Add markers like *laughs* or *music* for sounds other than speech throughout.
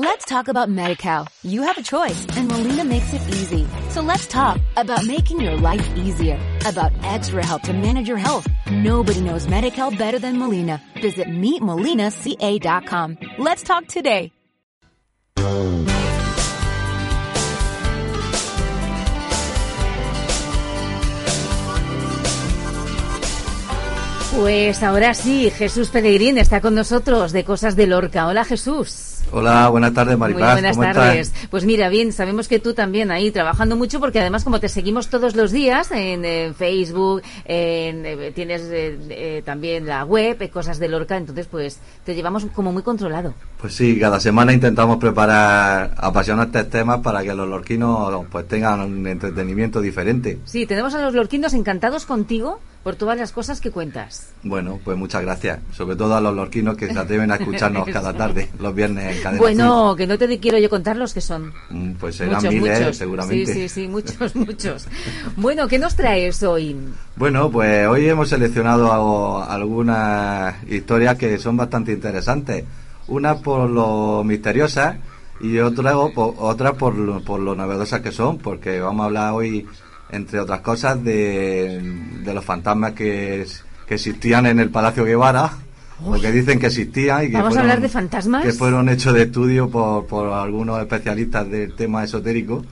Let's talk about MediCal. You have a choice and Molina makes it easy. So let's talk about making your life easier, about extra help to manage your health. Nobody knows MediCal better than Molina. Visit meetmolinaca.com. Let's talk today. Pues ahora sí, Jesús Pellegrín está con nosotros de Cosas de Lorca. Hola Jesús. Hola, buenas tardes, Maripaz. Buenas tardes. Pues mira, bien, sabemos que tú también ahí trabajando mucho, porque además como te seguimos todos los días en, Facebook, en, eh, tienes eh, eh, también la web, Cosas de Lorca, entonces pues te llevamos como muy controlado. Pues sí, cada semana intentamos preparar apasionantes temas para que los lorquinos pues tengan un entretenimiento diferente. Sí, tenemos a los lorquinos encantados contigo por todas las cosas que cuentas. Bueno, pues muchas gracias. Sobre todo a los lorquinos que se atreven a escucharnos *laughs* cada tarde, los viernes en cadena. Bueno, que no te quiero yo contar los que son. Mm, pues serán miles, seguramente. Sí, sí, sí, muchos, *laughs* muchos. Bueno, ¿qué nos traes hoy? Bueno, pues hoy hemos seleccionado algunas historias que son bastante interesantes. Una por lo misteriosas y otra, otra por, lo, por lo novedosas que son, porque vamos a hablar hoy entre otras cosas, de, de los fantasmas que, que, existían en el Palacio Guevara, o que dicen que existían y que ¿Vamos a hablar de fantasmas? Que fueron hechos de estudio por, por algunos especialistas del tema esotérico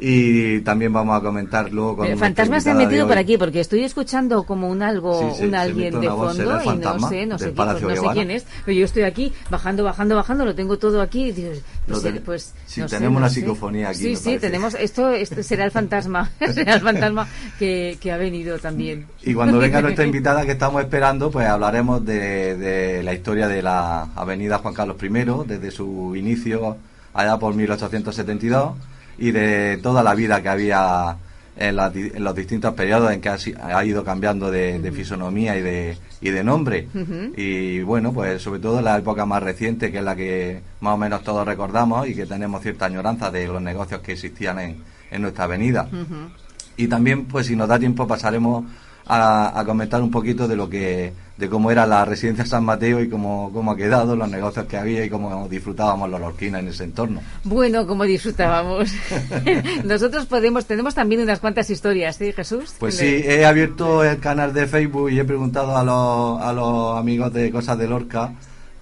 y también vamos a comentar luego con fantasmas se han metido por aquí porque estoy escuchando como un algo un alguien de fondo y no sé no sé, pues no sé quién es pero yo estoy aquí bajando bajando bajando lo tengo todo aquí y pues, pues sí, tenemos una psicofonía aquí sí sí tenemos esto, esto será el fantasma *laughs* será el fantasma que, que ha venido también. Y cuando *laughs* venga nuestra invitada que estamos esperando pues hablaremos de, de la historia de la avenida Juan Carlos I desde su inicio allá por 1872 y de toda la vida que había en, los distintos periodos en que ha, ido cambiando de, fisonomía y de, y de nombre. Y bueno, pues sobre todo en la época más reciente, que es la que más o menos todos recordamos y que tenemos cierta añoranza de los negocios que existían en, en nuestra avenida. Y también, pues si nos da tiempo, pasaremos a, comentar un poquito de lo que de cómo era la residencia San Mateo y cómo, cómo ha quedado, los negocios que había y cómo disfrutábamos los lorquinas en ese entorno. Bueno, cómo disfrutábamos. *laughs* Nosotros podemos, tenemos también unas cuantas historias, ¿sí, Jesús? Pues sí, he abierto el canal de Facebook y he preguntado a los, a los amigos de Cosas de Lorca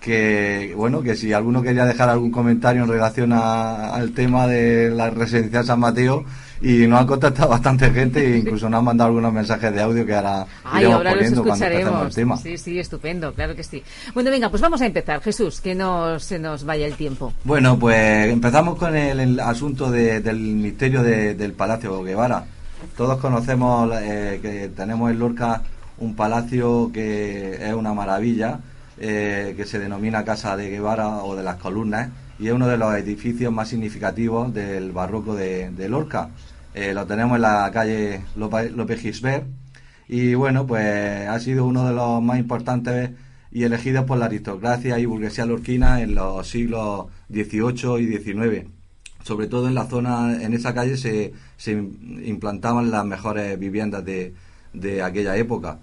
que bueno que si alguno quería dejar algún comentario en relación al tema de la residencia San Mateo y nos han contactado *laughs* bastante gente e incluso nos han mandado algunos mensajes de audio que ahora iremos poniendo cuando empecemos el tema. Sí, sí, estupendo, claro que sí. Bueno, venga, pues vamos a empezar, Jesús, que no se nos vaya el tiempo. Bueno, pues empezamos con el, asunto del misterio del Palacio Guevara. Todos conocemos eh, que tenemos en Lorca un palacio que es una maravilla, eh, que se denomina Casa de Guevara o de las Columnas y es uno de los edificios más significativos del barroco de, Lorca. Eh, lo tenemos en la calle López Gisbert y bueno, pues ha sido uno de los más importantes y elegidos por la aristocracia y burguesía lorquina en los siglos XVIII y XIX. Sobre todo en la zona, en esa calle se, implantaban las mejores viviendas de, de aquella época.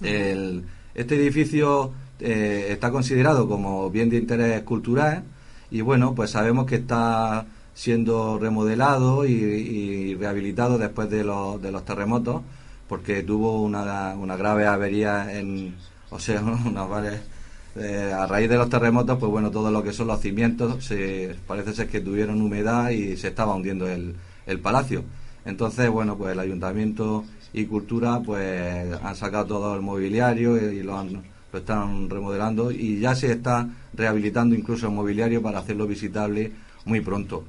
este edificio eh, está considerado como bien de interés cultural y bueno, pues sabemos que está siendo remodelado y, rehabilitado después de, los, de los terremotos, porque tuvo una, grave avería en, o sea, una eh, a raíz de los terremotos, pues bueno, todo lo que son los cimientos, se, parece ser que tuvieron humedad y se estaba hundiendo el, palacio. Entonces, bueno, pues el ayuntamiento y cultura, pues han sacado todo el mobiliario y lo han lo están remodelando y ya se está rehabilitando incluso el mobiliario para hacerlo visitable muy pronto.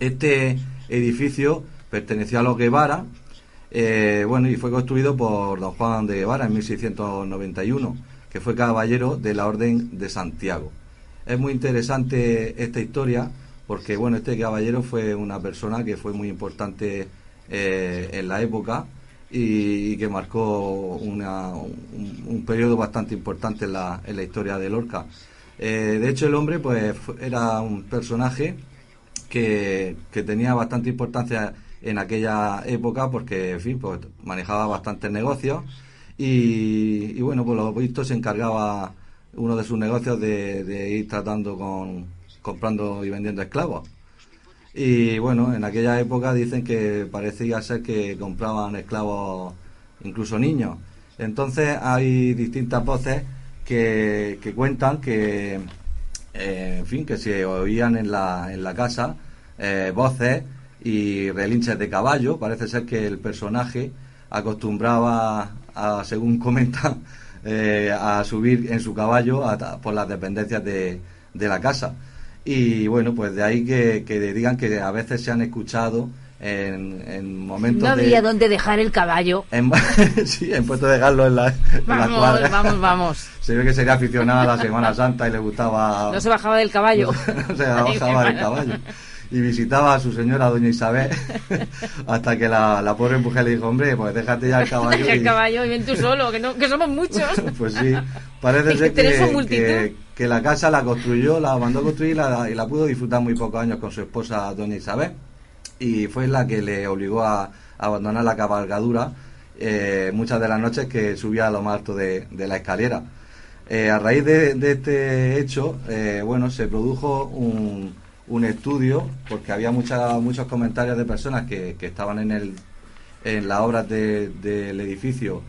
Este edificio perteneció a los Guevara, eh, bueno, y fue construido por don Juan de Guevara en 1691, que fue caballero de la Orden de Santiago. Es muy interesante esta historia porque, bueno, este caballero fue una persona que fue muy importante eh, en la época, y, que marcó un, periodo bastante importante en la, en la historia de Lorca. Eh, de hecho, el hombre pues era un personaje que, tenía bastante importancia en aquella época porque, en fin, pues manejaba bastantes negocios y, bueno, por lo visto se encargaba uno de sus negocios de, ir tratando con, comprando y vendiendo esclavos. Y bueno, en aquella época dicen que parecía ser que compraban esclavos incluso niños. Entonces hay distintas voces que, que cuentan que, eh, en fin, que se oían en la, en la casa eh, voces y relinches de caballo. Parece ser que el personaje acostumbraba, a, según comentan, *laughs* eh, a subir en su caballo por las dependencias de, de la casa. Y bueno, pues de ahí que, que digan que a veces se han escuchado en, en momentos No había dónde dejar el caballo. En, *laughs* sí, en puesto de dejarlo en la, vamos, cuadra. Vamos, vamos. *laughs* Se ve que sería aficionado a la Semana Santa y le gustaba... No se bajaba del caballo. no se bajaba del caballo. Y visitaba a su señora, doña Isabel, *laughs* hasta que la, la pobre mujer le dijo, hombre, pues déjate ya el caballo. *laughs* el caballo y ven tú solo, que, no, que somos muchos. *laughs* pues sí, parece ser que, que, que, la casa la construyó, la mandó a construir la, y la pudo disfrutar muy pocos años con su esposa, doña Isabel y fue la que le obligó a, abandonar la cabalgadura eh, muchas de las noches que subía a lo más alto de, la escalera. Eh, a raíz de, este hecho, eh, bueno, se produjo un, un, estudio porque había mucha, muchos comentarios de personas que, que estaban en, el, en las obras del edificio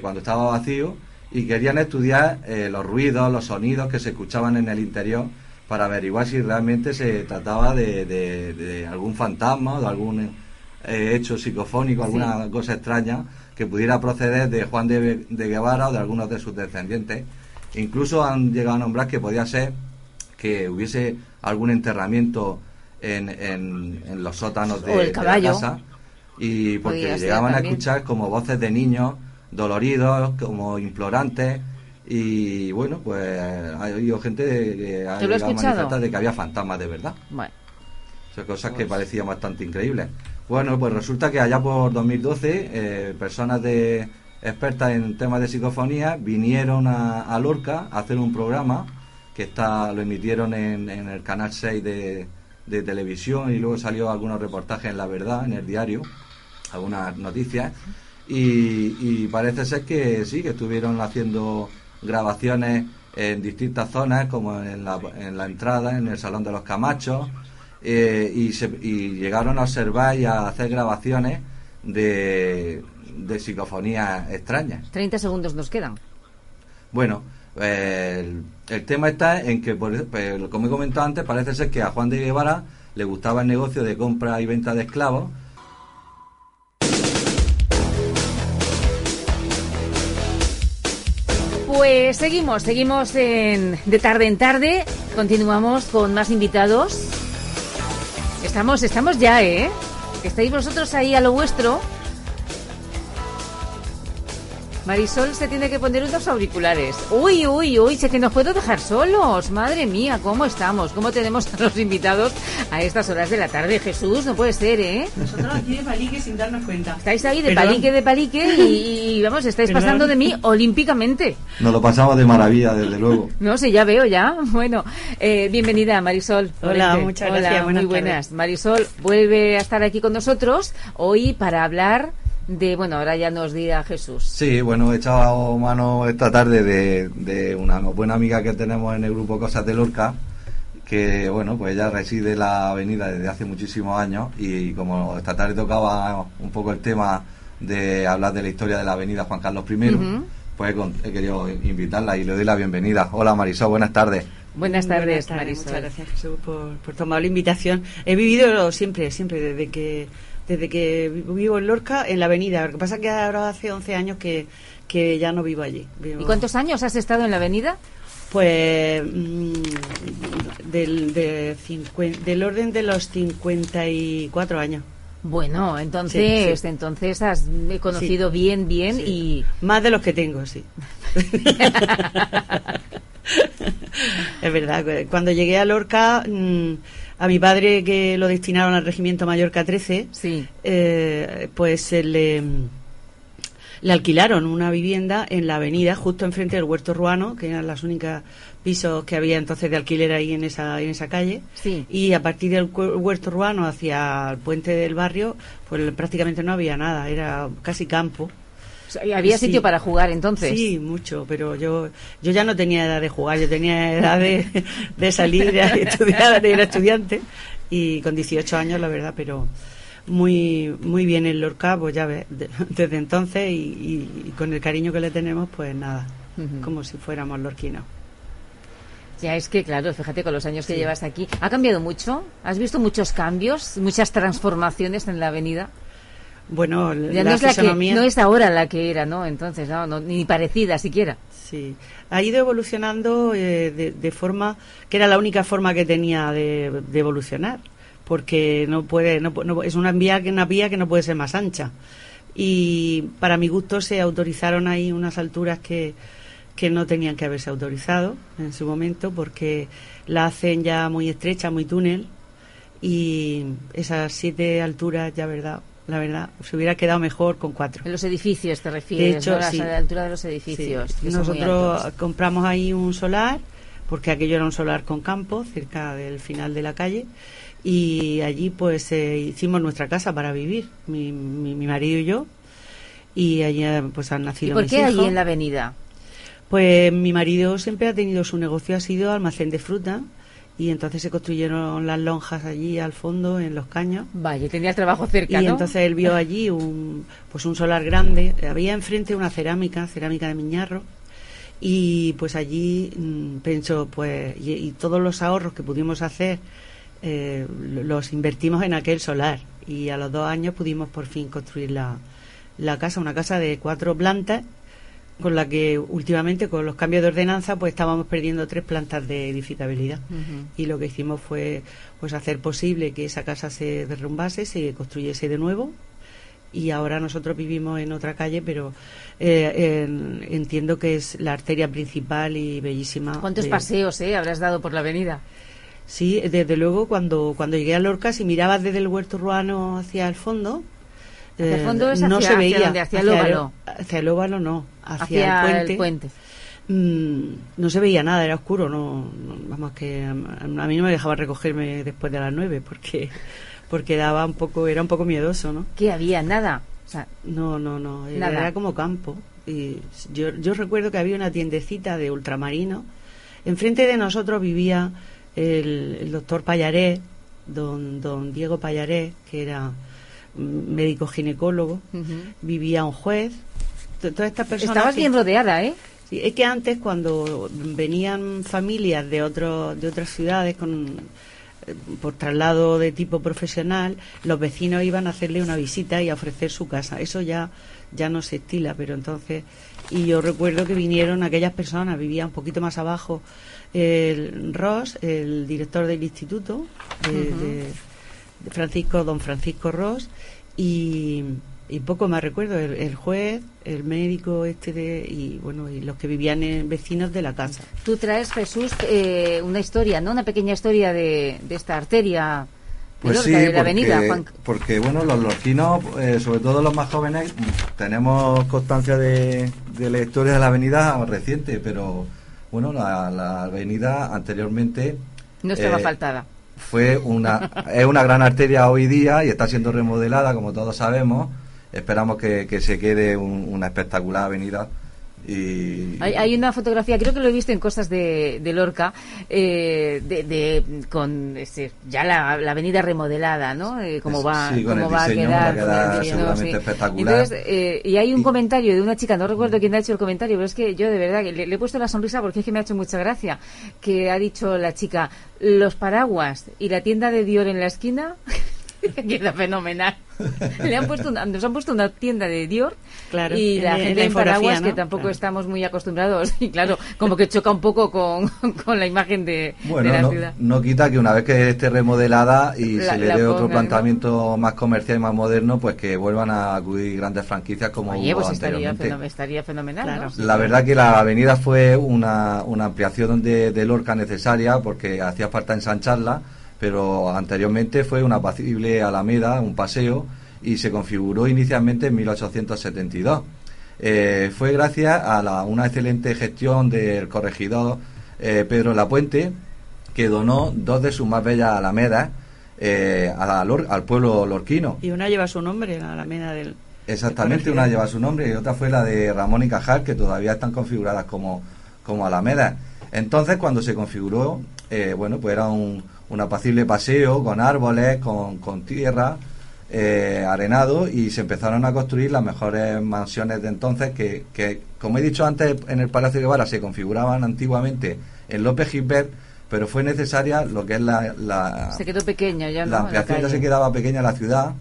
cuando estaba vacío y querían estudiar los ruidos, los sonidos que se escuchaban en el interior para averiguar si realmente se trataba de, algún fantasma o de algún eh, hecho psicofónico, alguna cosa extraña que pudiera proceder de Juan de, Guevara o de algunos de sus descendientes. Incluso han llegado a nombrar que podía ser que hubiese algún enterramiento en, en, los sótanos de, la casa y porque llegaban a escuchar como voces de niños doloridos, como implorantes y bueno, pues ha habido gente que ha llegado a manifestar de que había fantasmas de verdad. Bueno. Son cosas que pues parecían bastante increíbles. Bueno, pues resulta que allá por 2012, eh, personas de expertas en temas de psicofonía vinieron a, Lorca a hacer un programa que está lo emitieron en, el canal 6 de, de, televisión y luego salió algunos reportajes en La Verdad, en el diario, algunas noticias. Y, y parece ser que sí, que estuvieron haciendo grabaciones en distintas zonas, como en la, en la entrada, en el Salón de los Camachos, eh, y, se, y llegaron a observar y a hacer grabaciones de, de psicofonías extrañas. 30 segundos nos quedan. Bueno, el, el, tema está en que, pues, como he comentado antes, parece ser que a Juan de Guevara le gustaba el negocio de compra y venta de esclavos Pues seguimos, seguimos en, de tarde en tarde. Continuamos con más invitados. Estamos, estamos ya, ¿eh? Estáis vosotros ahí a lo vuestro. Marisol se tiene que poner unos auriculares. Uy, uy, uy, sé que nos puedo dejar solos. Madre mía, ¿cómo estamos? ¿Cómo tenemos a los invitados a estas horas de la tarde? Jesús, no puede ser, ¿eh? Nosotros aquí de palique sin darnos cuenta. Estáis ahí de palique, de palique y, vamos, estáis pasando de mí olímpicamente. Nos lo pasamos de maravilla, desde luego. *laughs* No sé, ya veo, ya. Bueno, eh, bienvenida, Marisol. Hola, muchas gracias. muy buenas. Marisol vuelve a estar aquí con nosotros hoy para hablar de, bueno, ahora ya nos dirá Jesús. Sí, bueno, he echado mano esta tarde de, de una buena amiga que tenemos en el grupo Cosas de Lorca, que, bueno, pues ella reside en la avenida desde hace muchísimos años y como esta tarde tocaba un poco el tema de hablar de la historia de la avenida Juan Carlos I, pues he, querido invitarla y le doy la bienvenida. Hola Marisol, buenas tardes. Buenas tardes, Marisol. Muchas gracias Jesús por, por tomar la invitación. He vivido siempre, siempre desde que desde que vivo en Lorca, en la avenida. Lo que pasa es que ahora hace 11 años que, que ya no vivo allí. ¿Y cuántos años has estado en la avenida? Pues mm, del, del orden de los 54 años. Bueno, entonces, entonces has conocido bien, bien y más de los que tengo, sí. *laughs* *laughs* es verdad. Cuando llegué a Lorca, mm, a mi padre que lo destinaron al regimiento Mallorca 13, sí. Eh, pues le, le alquilaron una vivienda en la avenida, justo enfrente del Huerto Ruano, que eran los únicos pisos que había entonces de alquiler ahí en esa, en esa calle. Y a partir del Huerto Ruano hacia el puente del barrio, pues prácticamente no había nada, era casi campo. Había sitio para jugar entonces. Sí, mucho, pero yo yo ya no tenía edad de jugar, yo tenía edad de, de salir, de estudiar, de ir estudiante y con 18 años, la verdad, pero muy muy bien en Lorca, pues ya ves, desde entonces y, con el cariño que le tenemos, pues nada, como si fuéramos lorquinos. Ya es que, claro, fíjate con los años que llevas aquí, ¿ha cambiado mucho? ¿Has visto muchos cambios, muchas transformaciones en la avenida? Bueno, ya no, es la que, no es ahora la que era, ¿no? Entonces, no, ni parecida siquiera. Sí, ha ido evolucionando eh, de, forma que era la única forma que tenía de, evolucionar, porque no puede, no, es una vía, una vía que no puede ser más ancha. Y para mi gusto se autorizaron ahí unas alturas que, que no tenían que haberse autorizado en su momento porque la hacen ya muy estrecha, muy túnel y esas siete alturas ya verdad la verdad se hubiera quedado mejor con cuatro. En los edificios te refieres, de hecho, la altura de los edificios. Nosotros compramos ahí un solar porque aquello era un solar con campo cerca del final de la calle y allí pues eh, hicimos nuestra casa para vivir mi, mi, marido y yo y allí pues han nacido ¿Y por qué allí en la avenida? Pues mi marido siempre ha tenido su negocio, ha sido almacén de fruta y entonces se construyeron las lonjas allí al fondo en los caños. Vaya, tenía el trabajo cerca, y entonces él vio allí un pues un solar grande, había enfrente una cerámica, cerámica de Miñarro. Y pues allí mm, pensó pues y, todos los ahorros que pudimos hacer eh, los invertimos en aquel solar. Y a los dos años pudimos por fin construir la, la casa, una casa de cuatro plantas con la que últimamente con los cambios de ordenanza pues estábamos perdiendo tres plantas de edificabilidad y lo que hicimos fue pues hacer posible que esa casa se derrumbase, se construyese de nuevo y ahora nosotros vivimos en otra calle pero eh, entiendo que es la arteria principal y bellísima. ¿Cuántos paseos eh, habrás dado por la avenida? Sí, desde luego cuando, cuando llegué a Lorca, si mirabas desde el huerto urbano hacia el fondo, eh, no se veía. Hacia, el óvalo. Hacia el óvalo no, hacia, el puente. Mm, no se veía nada, era oscuro. No, vamos que a, mí no me dejaba recogerme después de las nueve porque porque daba un poco, era un poco miedoso, ¿no? ¿Qué había? Nada. no, no, no. Era, como campo. Y yo, yo recuerdo que había una tiendecita de ultramarino. Enfrente de nosotros vivía el, el doctor Payaré, don, don Diego Payaré, que era médico ginecólogo, vivía un juez, todas estas personas. Estabas bien rodeada, ¿eh? Sí, es que antes cuando venían familias de otros de otras ciudades con eh, por traslado de tipo profesional, los vecinos iban a hacerle una visita y a ofrecer su casa. Eso ya ya no se estila, pero entonces y yo recuerdo que vinieron aquellas personas, vivía un poquito más abajo el Ross, el director del instituto de Francisco, don Francisco Ross, y, poco más recuerdo, el, juez, el médico este de, y bueno, y los que vivían en vecinos de la casa. Tú traes, Jesús, eh, una historia, ¿no? Una pequeña historia de, esta arteria. Pues sí, de la avenida, porque bueno, los lorquinos, eh, sobre todo los más jóvenes, tenemos constancia de, de la historia de la avenida reciente, pero bueno, la, avenida anteriormente... No estaba eh, faltada fue una, es una gran arteria hoy día y está siendo remodelada, como todos sabemos. Esperamos que, que se quede una espectacular avenida hay, una fotografía, creo que lo he visto en cosas de, Lorca, eh, de, con este, ya la, avenida remodelada, ¿no? Eh, cómo va, cómo va a quedar. espectacular. Eh, y hay un comentario de una chica, no recuerdo quién ha hecho el comentario, pero es que yo de verdad le, le, he puesto la sonrisa porque es que me ha hecho mucha gracia, que ha dicho la chica, los paraguas y la tienda de Dior en la esquina. *laughs* Queda fenomenal. *laughs* Le han puesto nos han puesto una tienda de Dior y la gente en, paraguas que tampoco estamos muy acostumbrados. *laughs* Y claro, como que choca un poco con, la imagen de, la no, ciudad. No quita que una vez que esté remodelada y se le dé otro planteamiento más comercial y más moderno, pues que vuelvan a acudir grandes franquicias como Oye, pues estaría, fenomenal. La verdad que la avenida fue una, una ampliación de, de Lorca necesaria porque hacía falta ensancharla pero anteriormente fue una apacible alameda, un paseo, y se configuró inicialmente en 1872. Eh, fue gracias a una excelente gestión del corregidor eh, Pedro Lapuente, que donó dos de sus más bellas alamedas eh, al pueblo lorquino. Y una lleva su nombre, la alameda del, Exactamente, una lleva su nombre y otra fue la de Ramón y Cajal, que todavía están configuradas como, como Alameda. Entonces, cuando se configuró, eh, bueno, pues era un, un apacible paseo con árboles, con, con tierra, eh, arenado y se empezaron a construir las mejores mansiones de entonces que, que, como he dicho antes, en el Palacio de Guevara se configuraban antiguamente en López Gilbert, pero fue necesaria lo que es la... la se quedó pequeña ya, La ampliación ya se quedaba pequeña la ciudad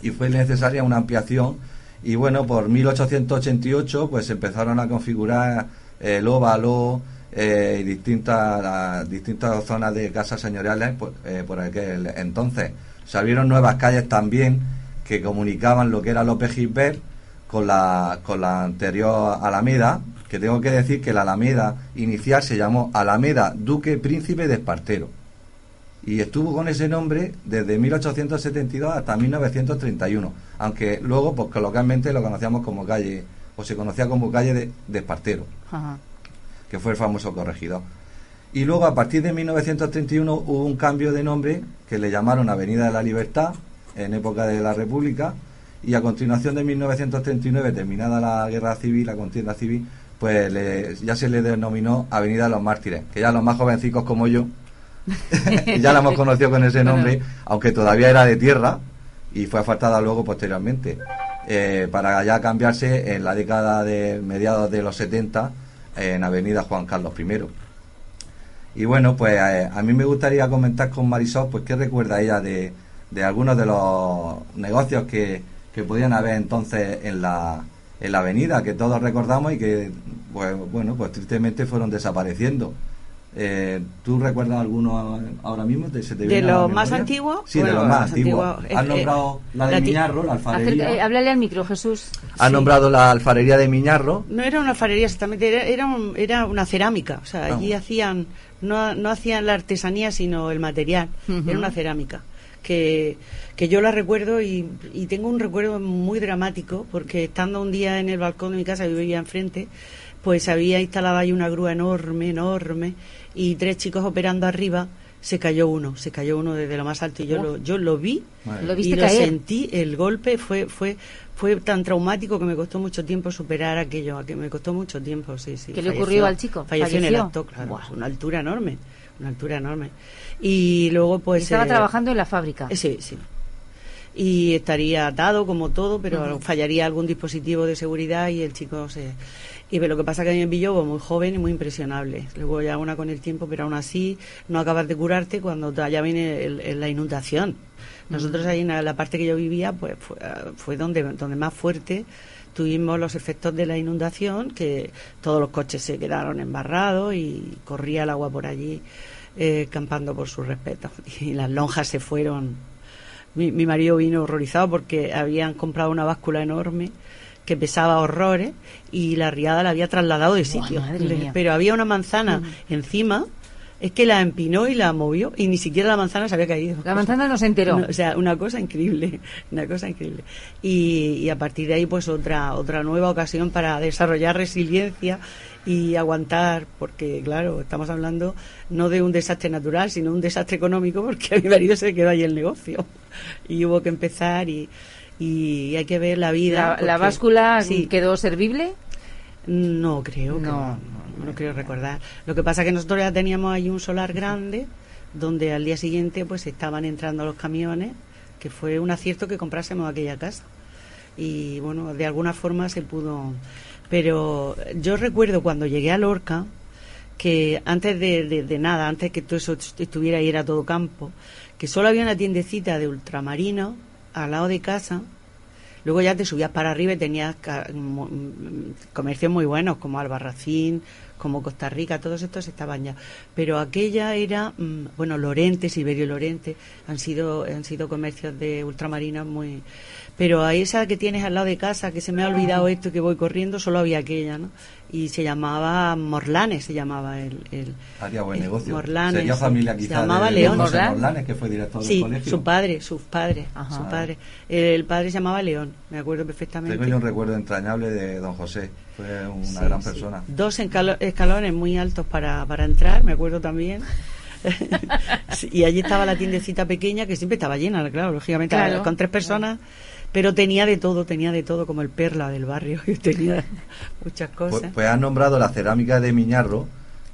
y fue necesaria una ampliación y bueno, por 1888 pues se empezaron a configurar el óvalo eh, distintas, distintas zonas de casas señoriales por, eh, por aquel entonces. Se abrieron nuevas calles también que comunicaban lo que era López Gilbert con la, con la anterior Alameda, que tengo que decir que la Alameda inicial se llamó Alameda Duque Príncipe de Espartero. Y estuvo con ese nombre desde 1872 hasta 1931, aunque luego, pues coloquialmente lo conocíamos como calle, o se conocía como calle de, Espartero. Que fue el famoso corregidor. Y luego, a partir de 1931, hubo un cambio de nombre que le llamaron Avenida de la Libertad, en época de la República, y a continuación de 1939, terminada la guerra civil, la contienda civil, pues le- ya se le denominó Avenida de los Mártires, que ya los más jovencicos como yo, *laughs* ya la hemos conocido con ese nombre, aunque todavía era de tierra, y fue asfaltada luego posteriormente, eh, para ya cambiarse en la década de mediados de los 70 en Avenida Juan Carlos I. Y bueno, pues eh, a mí me gustaría comentar con Marisol, pues qué recuerda ella de, de algunos de los negocios que, que podían haber entonces en la, en la avenida, que todos recordamos y que, pues bueno, pues tristemente fueron desapareciendo. Eh, ¿Tú recuerdas alguno ahora mismo? ¿Te- se te ¿De los más antiguos? Sí, Bueno, de los más más antiguos. antiguos, Has eh, nombrado la de la Miñarro, la alfarería. Acerca- eh, háblale al micro, Jesús. Has nombrado la alfarería de Miñarro. No era una alfarería exactamente, era, era, un- era una cerámica. O sea, allí Ah. hacían, no, no hacían la artesanía, sino el material. Era una cerámica. Que, que yo la recuerdo y, y tengo un recuerdo muy dramático, porque estando un día en el balcón de mi casa, yo vivía enfrente, pues había instalado ahí una grúa enorme, enorme, y tres chicos operando arriba. Se cayó uno, se cayó uno desde lo más alto y yo, Oh. lo, yo lo vi. Lo y lo caer. sentí, el golpe fue, fue, fue tan traumático que me costó mucho tiempo superar aquello, que me costó mucho tiempo, sí, sí. ¿Qué le ocurrió al chico? Falleció, en el acto, claro, Buah. es una altura enorme, una altura enorme. Y luego pues... Estaba eh, trabajando en la fábrica. eh, Sí, sí. Y estaría atado como todo, pero fallaría algún dispositivo de seguridad y el chico se... Y ve, lo que pasa que a mí me pilló pues, muy joven y muy impresionable. Luego ya una con el tiempo, pero aún así no acabas de curarte cuando ya viene el- el- la inundación. Nosotros ahí en la, parte que yo vivía, pues fue, fue donde, donde más fuerte tuvimos los efectos de la inundación, que todos los coches se quedaron embarrados y corría el agua por allí, eh, campando por su respeto. *laughs* Y las lonjas se fueron. Mi, mi marido vino horrorizado porque habían comprado una báscula enorme que pesaba horrores y la riada la había trasladado de sitio. Pero había una manzana encima, es que la empinó y la movió y ni siquiera la manzana se había caído. La manzana no se enteró. No, o sea, una cosa increíble, *laughs* una cosa increíble. Y, y a partir de ahí, pues otra otra nueva ocasión para desarrollar resiliencia y aguantar, porque claro, estamos hablando no de un desastre natural, sino un desastre económico, porque a *laughs* mi marido se quedó ahí el negocio y hubo que empezar y, y hay que ver la vida. la, báscula sí, quedó servible. no creo, que No, no, no, creo recordar. Lo que pasa es que nosotros ya teníamos ahí un solar grande donde al día siguiente pues estaban entrando los camiones, que fue un acierto que comprásemos aquella casa. Y bueno, de alguna forma se pudo. Pero yo recuerdo cuando llegué a Lorca, que antes de, de- de nada, antes que todo eso estuviera ahí, era todo campo, que solo había una tiendecita de ultramarino al lado de casa. Luego ya te subías para arriba y tenías comercios muy buenos, como Albarracín, como Costa Rica, todos estos estaban ya. Pero aquella era, mm, bueno, Lorente, Silverio Lorente, han sido, han sido comercios de ultramarinas muy. Pero a esa que tienes al lado de casa, que se me ha olvidado esto que voy corriendo, solo había aquella, ¿no? Y se llamaba Morlanes, se llamaba el. el Haría buen el negocio. Morlanes. Sería familia Se quizá llamaba de León. José. Morlanes, que fue director del Sí, colegio. su padre, sus padres, Ajá. su padre. El padre se llamaba León, me acuerdo perfectamente. Tengo yo un recuerdo entrañable de don José. Fue una Sí, gran sí. persona. Dos escalones muy altos para, para entrar, me acuerdo también. *laughs* Y allí estaba la tiendecita pequeña que siempre estaba llena, claro, lógicamente, Claro. con tres personas pero tenía de todo, tenía de todo, como el perla del barrio, *laughs* tenía muchas cosas. Pues, pues has nombrado la cerámica de Miñarro,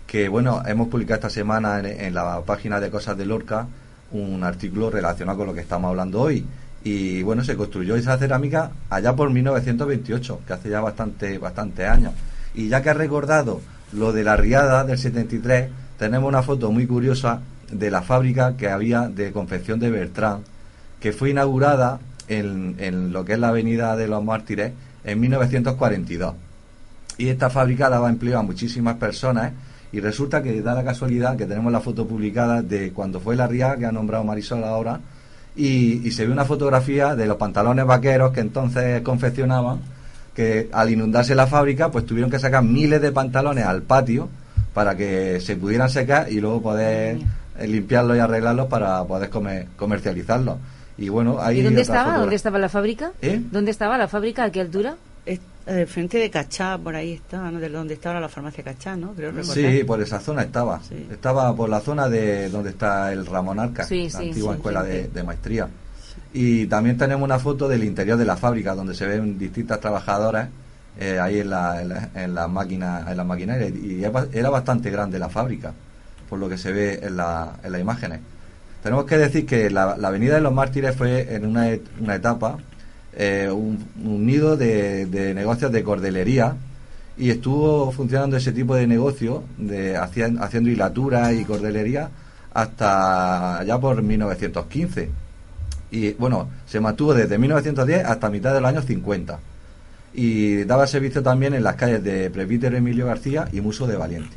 que bueno, hemos publicado esta semana en, en, la página de Cosas de Lorca un artículo relacionado con lo que estamos hablando hoy. Y bueno, se construyó esa cerámica allá por 1928, que hace ya bastante, bastante años. Y ya que has recordado lo de la riada del 73, tenemos una foto muy curiosa de la fábrica que había de confección de Bertrand, que fue inaugurada en, lo que es la Avenida de los Mártires en 1942. Y esta fábrica daba empleo a muchísimas personas y resulta que da la casualidad que tenemos la foto publicada de cuando fue la RIA, que ha nombrado Marisol ahora, y, y se ve una fotografía de los pantalones vaqueros que entonces confeccionaban, que al inundarse la fábrica, pues tuvieron que sacar miles de pantalones al patio para que se pudieran secar y luego poder limpiarlos y arreglarlos para poder comer, comercializarlos. Y bueno, ahí ¿Y dónde estaba? ¿Dónde estaba la fábrica? ¿Eh? ¿Dónde estaba la fábrica? ¿A qué altura? Es, eh, frente de Cachá, por ahí está, ¿no? De donde estaba la farmacia Cachá, ¿no? Creo recordar. Sí, por esa zona estaba. Sí. Estaba por la zona de donde está el Ramón Arca, Sí, la sí, antigua sí, escuela sí. de, de maestría. Y también tenemos una foto del interior de la fábrica, donde se ven distintas trabajadoras eh, ahí en la, en la, en la máquina, en las maquinarias. Y era bastante grande la fábrica, por lo que se ve en, la, en las imágenes. Tenemos que decir que la, la Avenida de los Mártires fue en una, una etapa eh, un, nido de, negocios de cordelería y estuvo funcionando ese tipo de negocio, de hacien- haciendo hilatura y cordelería, hasta ya por 1915. Y bueno, se mantuvo desde 1910 hasta mitad de los años 50. Y daba servicio también en las calles de Presbítero Emilio García y Muso de Valiente.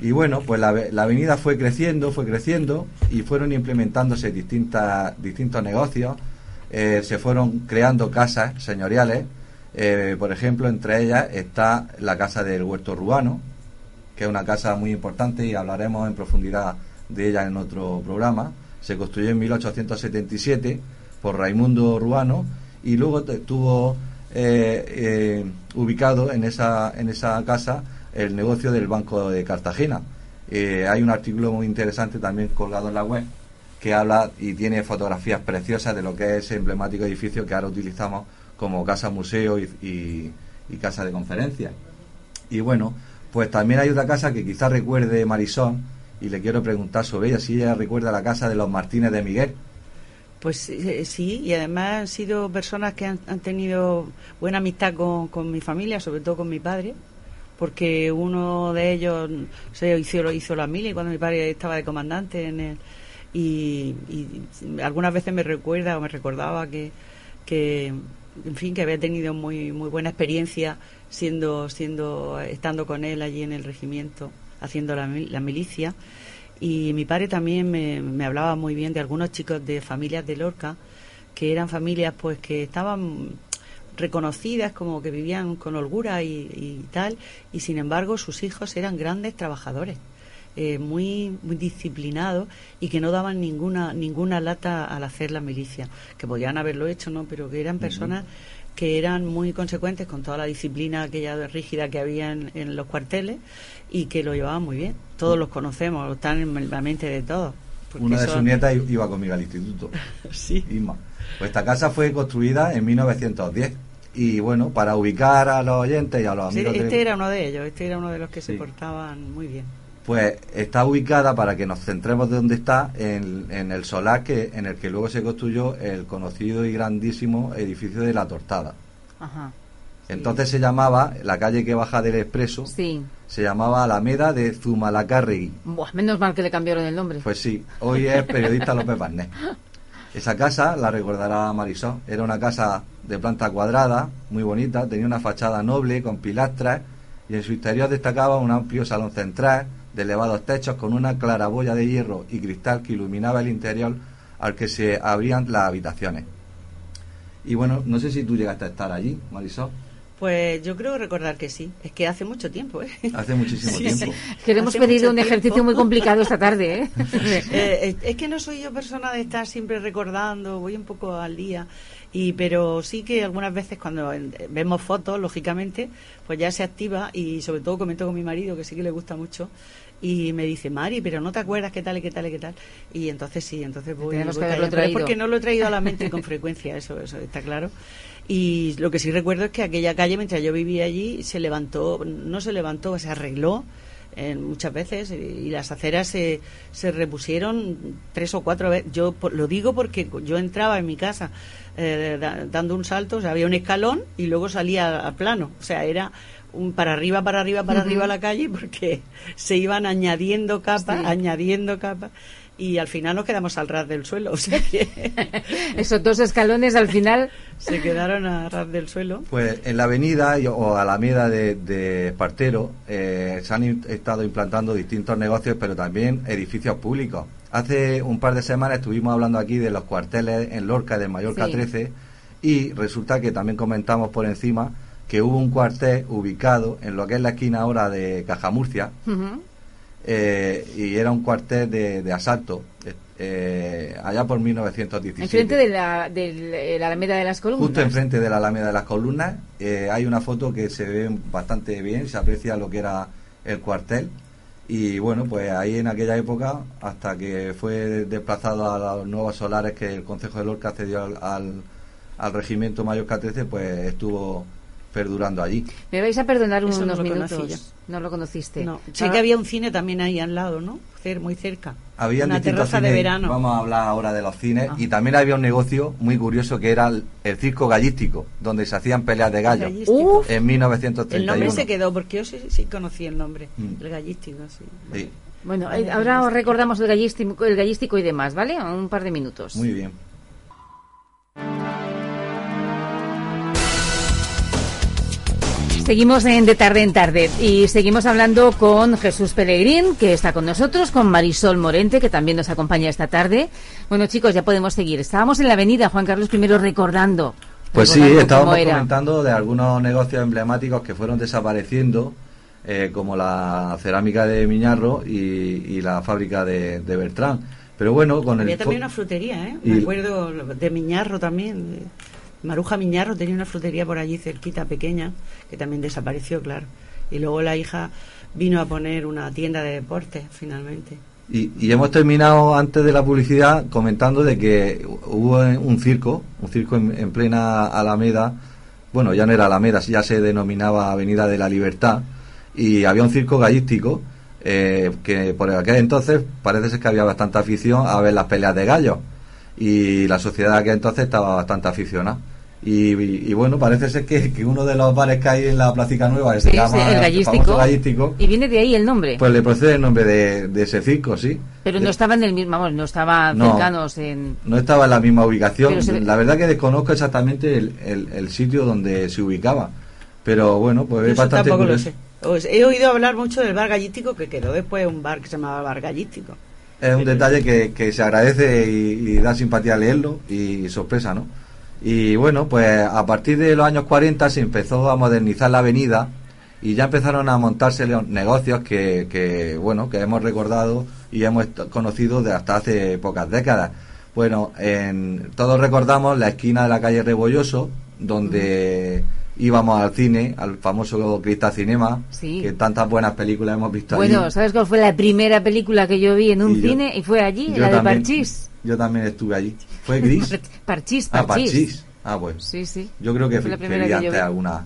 Y bueno, pues la, la avenida fue creciendo, fue creciendo y fueron implementándose distintas, distintos negocios. Eh, se fueron creando casas señoriales. Eh, por ejemplo, entre ellas está la casa del Huerto Ruano, que es una casa muy importante y hablaremos en profundidad de ella en otro programa. Se construyó en 1877 por Raimundo Ruano y luego te- tuvo eh, eh, ubicado en esa, en esa casa el negocio del Banco de Cartagena. Eh, hay un artículo muy interesante también colgado en la web que habla y tiene fotografías preciosas de lo que es ese emblemático edificio que ahora utilizamos como casa museo y, y- casa de conferencias. Y bueno, pues también hay otra casa que quizás recuerde Marisol y le quiero preguntar sobre ella, si ella recuerda la casa de los Martínez de Miguel. Pues eh, sí, y además han sido personas que han, han tenido buena amistad con mi familia, sobre todo con mi padre, porque uno de ellos se hizo, hizo la mili cuando mi padre estaba de comandante en el, y, y algunas veces me recuerda o me recordaba que, que en fin que había tenido muy muy buena experiencia siendo siendo estando con él allí en el regimiento haciendo la, la milicia. Y mi padre también me, me hablaba muy bien de algunos chicos de familias de Lorca que eran familias pues que estaban reconocidas como que vivían con holgura y, y tal y sin embargo sus hijos eran grandes trabajadores eh, muy muy disciplinados y que no daban ninguna ninguna lata al hacer la milicia. Que podían haberlo hecho no pero que eran personas que eran muy consecuentes con toda la disciplina aquella rígida que había en, en los cuarteles y que lo llevaban muy bien. Todos los conocemos están en la mente de todos Una de son- sus nietas iba conmigo al instituto, *laughs* sí. Isma. Pues esta casa fue construida en 1910 y bueno, para ubicar a los oyentes y a los Sí, amigos... este de- era uno de ellos este era uno de los que se portaban muy bien Pues está ubicada para que nos centremos de dónde está en, en el solar que en el que luego se construyó el conocido y grandísimo edificio de la Tortada. Ajá. Entonces se llamaba la calle que baja del Expreso, Sí. se llamaba Alameda de Zumalacárregui. Buah, menos mal que le cambiaron el nombre. Pues sí, hoy es periodista *laughs* López Barnés. Esa casa la recordará Marisol. Era una casa de planta cuadrada, muy bonita, tenía una fachada noble con pilastras y en su interior destacaba un amplio salón central de elevados techos con una claraboya de hierro y cristal que iluminaba el interior al que se abrían las habitaciones. Y bueno, no sé si tú llegaste a estar allí, Marisol, Pues yo creo recordar que sí. Es que hace mucho tiempo, ¿eh? hace muchísimo *laughs* Sí, tiempo. sí. *laughs* Que le hemos Hace pedido un ejercicio muy complicado esta tarde, ¿eh? *laughs* Eh, es que no soy yo persona de estar siempre recordando, voy un poco al día. Y, pero sí que algunas veces cuando vemos fotos, lógicamente, pues ya se activa y sobre todo comento con mi marido, que sí que le gusta mucho, y me dice, Mari, pero no te acuerdas qué tal y qué tal y qué tal. Y entonces sí, entonces voy, voy que porque no lo he traído a la mente con frecuencia, eso, eso está claro. Y lo que sí recuerdo es que aquella calle, mientras yo vivía allí, se levantó, no se levantó, se arregló eh, muchas veces y las aceras se, se repusieron tres o cuatro veces. Yo lo digo porque yo entraba en mi casa eh, da- dando un salto, o sea, había un escalón y luego salía a plano. O sea, era un para arriba, para arriba, para arriba la calle porque *laughs* se iban añadiendo capas, Sí. añadiendo capas y al final nos quedamos al ras del suelo. *laughs* O sea que *laughs* Esos dos escalones al final. *laughs* se quedaron a ras del suelo. Pues en la avenida o Alameda de, de Espartero eh, se han estado implantando distintos negocios, pero también edificios públicos. Hace un par de semanas estuvimos hablando aquí de los cuarteles en Lorca del Mallorca Sí. 13 y resulta que también comentamos por encima que hubo un cuartel ubicado en lo que es la esquina ahora de Cajamurcia Ujú. Eh, y era un cuartel de, de asalto eh, allá por 1917. Enfrente de la, de la Alameda de las Columnas. Justo enfrente de la Alameda de las Columnas eh, hay una foto que se ve bastante bien, se aprecia lo que era el cuartel. Y bueno, pues ahí en aquella época, hasta que fue desplazado a los nuevos solares que el Consejo de Lorca cedió al, al, al regimiento Mallorca 13, pues estuvo perdurando allí. Me vais a perdonar no unos conocí minutos. No lo conociste. No, sé Ah, que había un cine también ahí al lado, ¿no? Cer- muy cerca. Había una terraza de cines, verano. Vamos a hablar ahora de los cines. Ah. Y también había un negocio muy curioso que era el, el circo gallístico, donde se hacían peleas de gallos. En 1931. El nombre se quedó porque yo sí, sí conocí el nombre, Mm. el gallístico, sí. Sí, Bueno, Vale, eh, ahora os recordamos el gallístico, el gallístico y demás, ¿vale? Un par de minutos. muy bien. Seguimos en De Tarde en Tarde y seguimos hablando con Jesús Pellegrín, que está con nosotros, con Marisol Morente, que también nos acompaña esta tarde. Bueno, chicos, ya podemos seguir. Estábamos en la avenida Juan Carlos I recordando. Pues sí, estábamos comentando de algunos negocios emblemáticos que fueron desapareciendo, eh, como la cerámica de Miñarro y, y la fábrica de, de Bertrán. Pero bueno, con Había el también una frutería, ¿eh? Y- Me acuerdo de Miñarro también. Maruja Miñarro tenía una frutería por allí cerquita, pequeña, que también desapareció, claro. Y luego la hija vino a poner una tienda de deportes, finalmente. Y, y hemos terminado antes de la publicidad comentando de que hubo un circo, un circo en, en plena Alameda, bueno, ya no era Alameda, ya se denominaba Avenida de la Libertad, y había un circo gallístico eh, que por aquel entonces parece ser que había bastante afición a ver las peleas de gallos, y la sociedad de aquel entonces estaba bastante aficionada. Y, y- y bueno, parece ser que, que uno de los bares que hay en la Placica Nueva, se Sí, llama el famoso gallístico. gallístico, Y viene de ahí el nombre. pues le procede el nombre de, de ese circo, sí. pero no Eh, estaba en el mismo, vamos, no estaba No. cercanos en... no estaba en la misma ubicación. Se La verdad que desconozco exactamente el, el- el sitio donde se ubicaba. Pero bueno, pues Yo es bastante tampoco lo sé. Os- he oído hablar mucho del bar gallístico, que quedó después un bar que se llamaba Bar Gallístico. Es un detalle que, que se agradece y, y da simpatía leerlo y sorpresa, ¿no? Y bueno, pues a partir de los años 40 se empezó a modernizar la avenida y ya empezaron a montarse los negocios que, que, bueno, que hemos recordado y hemos conocido de hasta hace pocas décadas. Bueno, en, todos recordamos la esquina de la calle Rebolloso, donde íbamos al cine, al famoso Cristal Cinema, Sí. que tantas buenas películas hemos visto allí. Bueno, ¿sabes cuál fue la primera película que yo vi en un Y yo- cine? Y fue allí, la de también- Parchís. Yo también estuve allí. ¿Fue gris? *laughs* Parchís, ah, Parchís. Parchís. Ah, pues. Sí, sí. Yo creo que fui- antes alguna.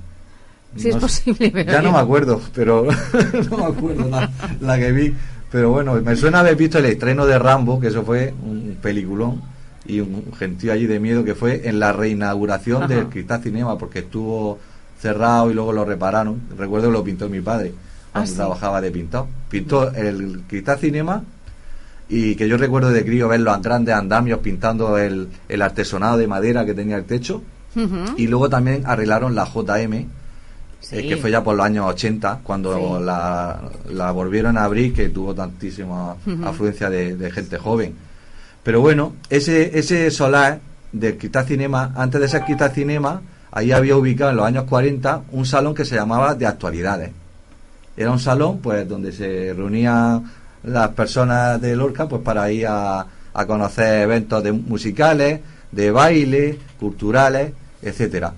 Sí, es posible, pero Ya no me acuerdo, pero *laughs* no me acuerdo la, la que vi. Pero bueno, me suena haber visto el estreno de Rambo, que eso fue un peliculón y un gentío allí de miedo que fue en la reinauguración Ajá. del Cristal Cinema, porque estuvo cerrado y luego lo repararon. Recuerdo que lo pintó mi padre cuando Ah, sí. trabajaba de pintado. Pintó el Cristal Cinema y que yo recuerdo de crío ver los grandes andamios pintando el, el artesonado de madera que tenía el techo. Y luego también arreglaron la JM, Sí. eh, que fue ya por los años 80, cuando Sí. la, la volvieron a abrir, que tuvo tantísima afluencia de, de gente joven. Pero bueno, ese, ese solar del Cristal Cinema, antes de ser Cristal Cinema, ahí había ubicado en los años 40 un salón que se llamaba de actualidades. Era un salón pues donde se reunían las personas de Lorca pues para ir a, a conocer eventos de musicales, de baile, culturales, etcétera.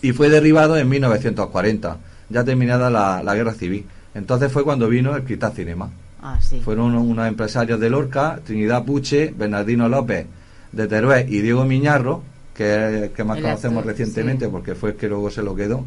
Y fue derribado en 1940, ya terminada la, la guerra civil. Entonces fue cuando vino el Cristal Cinema. Ah, sí. Fueron unos, unos empresarios de Lorca, Trinidad Puche, Bernardino López de Teruel y Diego Miñarro, que es el que más El conocemos actor, recientemente sí. porque fue el que luego se lo quedó,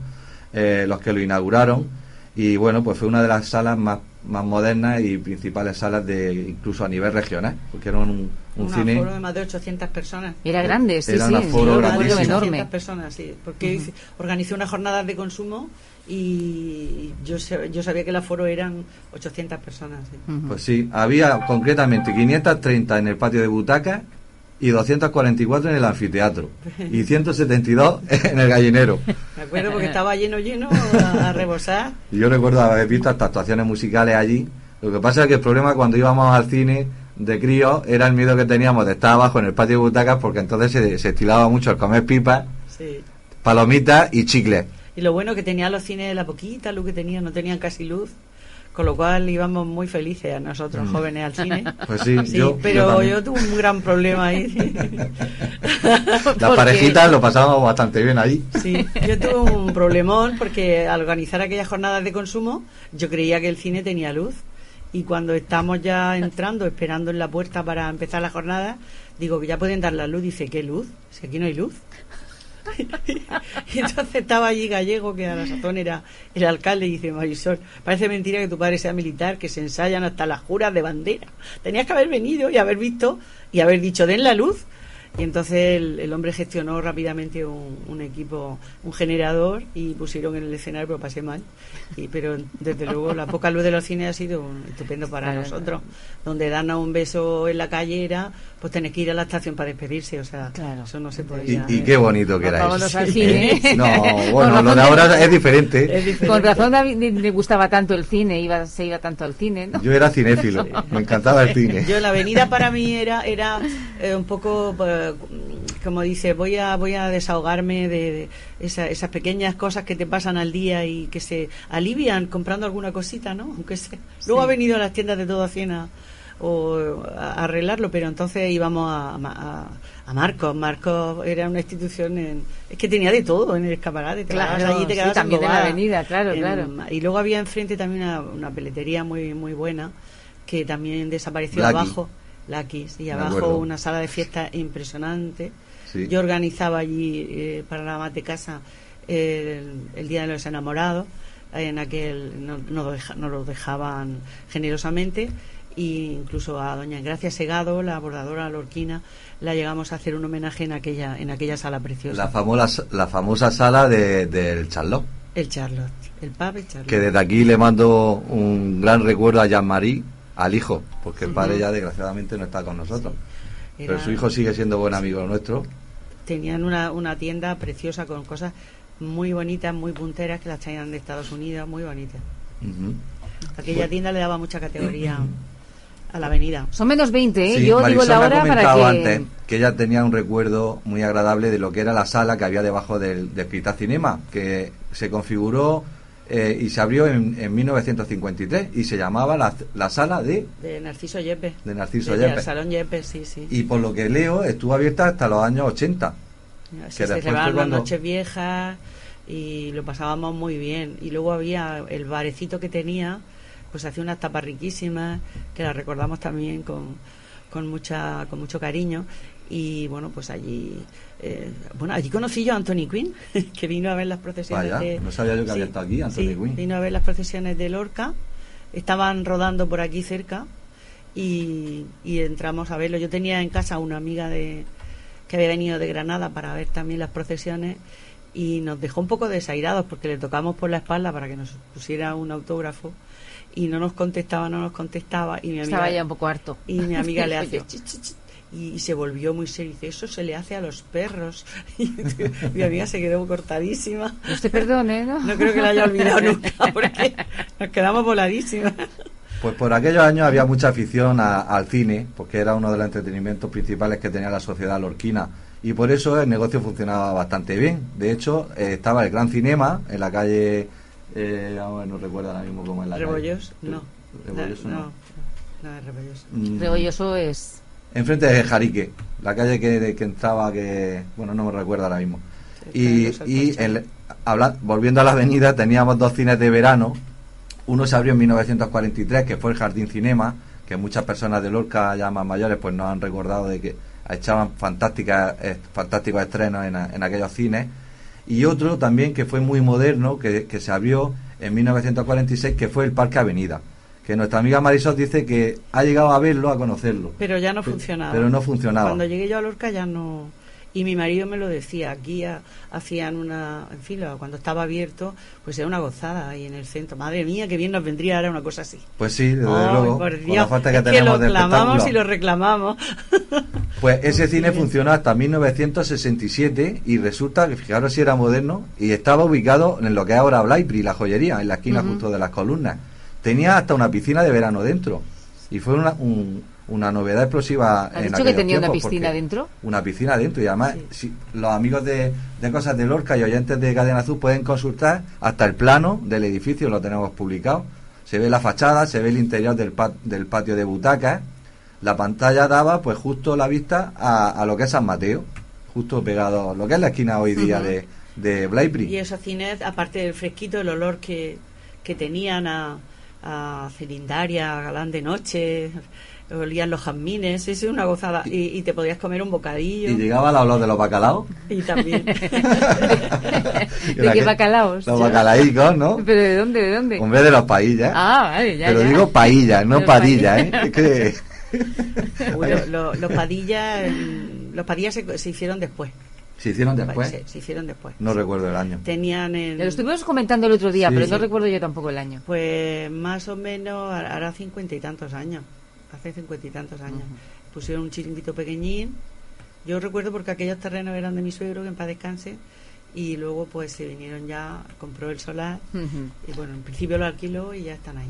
eh, los que lo inauguraron. Y bueno, pues fue una de las salas más, más modernas y principales salas de incluso a nivel regional, porque era un, un un cine. aforo de más de 800 personas. Era grande, sí, Era sí. un aforo de grandísimo. enorme. 800 personas, sí, porque organizé unas jornadas de consumo y yo, yo sabía que el aforo eran 800 personas. sí. Pues sí, había concretamente 530 en el patio de butacas y 244 en el anfiteatro y *laughs* 172 en el gallinero. Me acuerdo porque estaba lleno, lleno a, a rebosar. Y yo recuerdo haber visto hasta actuaciones musicales allí. Lo que pasa es que el problema cuando íbamos al cine de crío era el miedo que teníamos de estar abajo en el patio de butacas porque entonces se, se estilaba mucho el comer pipas, Sí. palomitas y chicles. Y lo bueno que tenía los cines, la poquita luz que tenían, no tenían casi luz. Con lo cual íbamos muy felices a nosotros Mm. jóvenes al cine. *laughs* Pues sí, Sí, yo- pero yo tuve un gran problema ahí. *laughs* *laughs* Las parejitas lo pasábamos bastante bien ahí. Sí, yo tuve un problemón porque al organizar aquellas jornadas de consumo, yo creía que el cine tenía luz. Y cuando estamos ya entrando, esperando en la puerta para empezar la jornada, digo que ya pueden dar la luz. Dice, ¿qué luz? Si aquí no hay luz. *laughs* y entonces estaba allí Gallego, que a la sazón era el alcalde, y dice, Marisol, parece mentira que tu padre sea militar, que se ensayan hasta las juras de bandera. Tenías que haber venido y haber visto y haber dicho, den la luz. Y entonces el, el hombre gestionó rápidamente un, un equipo, un generador y pusieron en el escenario, pero pasé mal. Y, pero desde luego la poca luz de los cines ha sido un- estupendo para Claro, nosotros. Donde darnos un beso en la calle era, pues tener que ir a la estación para despedirse. O sea, Claro. eso no se podía. y qué bonito que era Vámonos eso. al cine. No, bueno, lo de ahora es diferente. Es diferente. Con razón David le- gustaba tanto el cine, iba, se iba tanto al cine, ¿no? Yo era cinéfilo, *laughs* me encantaba el cine. Yo la avenida para mí era era eh, un poco eh, como dice voy a voy a desahogarme de, de esa- esas pequeñas cosas que te pasan al día y que se alivian comprando alguna cosita, ¿no? Aunque sea. Luego Sí. ha venido a las tiendas de todo a cena o a arreglarlo, pero entonces íbamos a, a, a Marcos. Marcos era una institución en, es que tenía de todo en el escaparate. te Claro, allí, te sí, quedabas también en la avenida, claro, En- claro. Y luego había enfrente también una, una peletería muy muy buena que también desapareció Lucky. abajo. Lucky, y abajo una sala de fiesta impresionante. Sí. Yo organizaba allí eh, para la más de casa el, el Día de los Enamorados. En aquel no, no lo deja- no lo dejaban generosamente. E incluso a doña Gracia Segado, la bordadora lorquina, la llegamos a hacer un homenaje en aquella en aquella sala preciosa. La famosa, la famosa sala de- del Charlot. El Charlotte, el pub el Charlotte. Que desde aquí le mando un gran recuerdo a Jean-Marie, al hijo, porque el padre ya desgraciadamente no está con nosotros. Pero Era- su hijo sigue siendo buen amigo nuestro. tenían una, una tienda preciosa con cosas muy bonitas, muy punteras que las traían de Estados Unidos, muy bonitas. Ujú. Aquella tienda le daba mucha categoría *clears throat* a la avenida. Son menos 20, ¿eh? Sí, Yo Marisol digo la me ha hora para comentado que... antes que ella tenía un recuerdo muy agradable de lo que era la sala que había debajo del, del Cinema, que se configuró eh, y se abrió en, en 1953 y se llamaba la, la sala de, De Narciso Yepes. de Narciso De- Yepes. El Salón Yepes, sí, sí. Y por lo que leo, estuvo abierta hasta los años 80. se que después celebraban cuando- las noches viejas y lo pasábamos muy bien. Y luego había el barecito que tenía, pues hacía unas tapas riquísimas, que las recordamos también con, con, mucha, con mucho cariño. Y bueno, pues allí, eh, bueno, allí conocí yo a Anthony Quinn, *laughs* que vino a ver las procesiones Vaya, de... no sabía yo que había estado aquí, Anthony sí, Quinn. vino a ver las procesiones de Lorca, estaban rodando por aquí cerca y, y entramos a verlo. Yo tenía en casa una amiga de que había venido de Granada para ver también las procesiones y nos dejó un poco desairados porque le tocamos por la espalda para que nos pusiera un autógrafo y no nos contestaba, no nos contestaba y mi amiga Estaba ya un poco harto. y mi amiga le *laughs* hace Yo. "Ch, ch, ch", y, y se volvió muy seria y dice eso se le hace a los perros *laughs* y mi amiga se quedó cortadísima Usted perdone, ¿no? no creo que la haya olvidado *laughs* nunca porque nos quedamos voladísimas Pues por aquellos años había mucha afición a- al cine, porque era uno de los entretenimientos principales que tenía la sociedad lorquina. Y por eso el negocio funcionaba bastante bien. De hecho, eh, estaba el Gran Cinema en la calle. Eh, vamos, no recuerdo ahora mismo cómo es la rebollos calle. no Rebolloso no. no no es rebolloso Mm, Rebolloso es... Enfrente de Jarique, la calle que, que entraba, que. Bueno, no me recuerdo ahora mismo. Y, y el- habla- volviendo a la avenida, teníamos dos cines de verano Uno se abrió en 1943, que fue el Jardín Cinema, que muchas personas de Lorca ya más mayores pues nos han recordado de que echaban fantásticas, eh, fantásticos estrenos en, en, aquellos cines. Y otro también que fue muy moderno, que, que se abrió en 1946, que fue el Parque Avenida que nuestra amiga Marisol dice que ha llegado a verlo, a conocerlo. Pero ya no funcionaba. Pero no funcionaba. Cuando llegué yo a Lorca ya no... Y mi marido me lo decía, aquí hacían una, en fin, cuando estaba abierto, pues era una gozada ahí en el centro. Madre mía, qué bien nos vendría ahora una cosa así. Pues sí, desde luego. Por Dios, la falta que, tenemos lo clamamos y lo reclamamos. Pues *laughs* ese cine funcionó hasta 1967 y resulta que, fijaros si era moderno, y estaba ubicado en lo que es ahora Blackberry, la joyería, en la esquina justo de las columnas tenía hasta una piscina de verano dentro. Y fue una, una novedad explosiva. ¿Has dicho que tenía una piscina dentro? Una piscina dentro. Y además, si, los amigos de, de, Cosas de Lorca y oyentes de Cadena Azul pueden consultar hasta el plano del edificio, lo tenemos publicado. Se ve la fachada, se ve el interior del, del patio de butacas. La pantalla daba, pues, justo la vista a, lo que es San Mateo, justo pegado, lo que es la esquina hoy día de, de Blackberry. Y esos cines, aparte del fresquito, el olor que, que tenían a a Cilindaria, a Galán de Noche, olían los jazmines, es una gozada. Y, te podías comer un bocadillo. ¿Y llegaba la olor de los bacalaos? Y también. *laughs* ¿De qué bacalaos? Los bacalaicos, ¿no? ¿Pero de dónde? ¿De dónde? Hombre, de los paillas. Ah, vale, ya. Pero digo paillas, no padillas, ¿eh? Es que... los padillas, los padillas se hicieron después. ¿Se hicieron después? Se hicieron después. No recuerdo el año. Tenían el... Lo estuvimos comentando el otro día, pero no recuerdo yo tampoco el año. Pues más o menos hará cincuenta y tantos años. Hace cincuenta y tantos años. Pusieron un chiringuito pequeñín. Yo recuerdo porque aquellos terrenos eran de mi suegro, que en paz descanse. Y luego pues se vinieron ya, compró el solar. Y bueno, en principio lo alquiló y ya están ahí.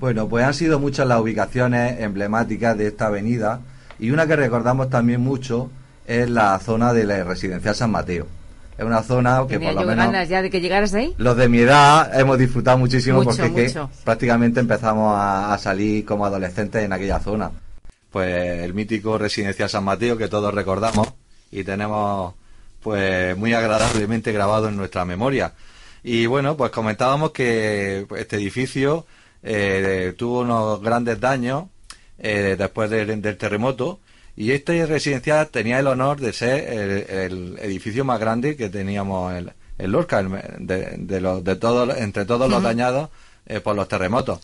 Bueno, pues han sido muchas las ubicaciones emblemáticas de esta avenida. Y una que recordamos también mucho es la zona de la residencial San Mateo. Es una zona que por lo menos... ganas ya de que llegaras ahí? Los de mi edad hemos disfrutado muchísimo porque prácticamente empezamos a, salir como adolescentes en aquella zona. Pues el mítico residencial San Mateo que todos recordamos y tenemos pues muy agradablemente grabado en nuestra memoria. Y bueno, pues comentábamos que este edificio eh, tuvo unos grandes daños eh, después del terremoto y este residencial tenía el honor de ser el, edificio más grande que teníamos en, Lorca, de, de, los, de todos, entre todos los dañados eh, por los terremotos.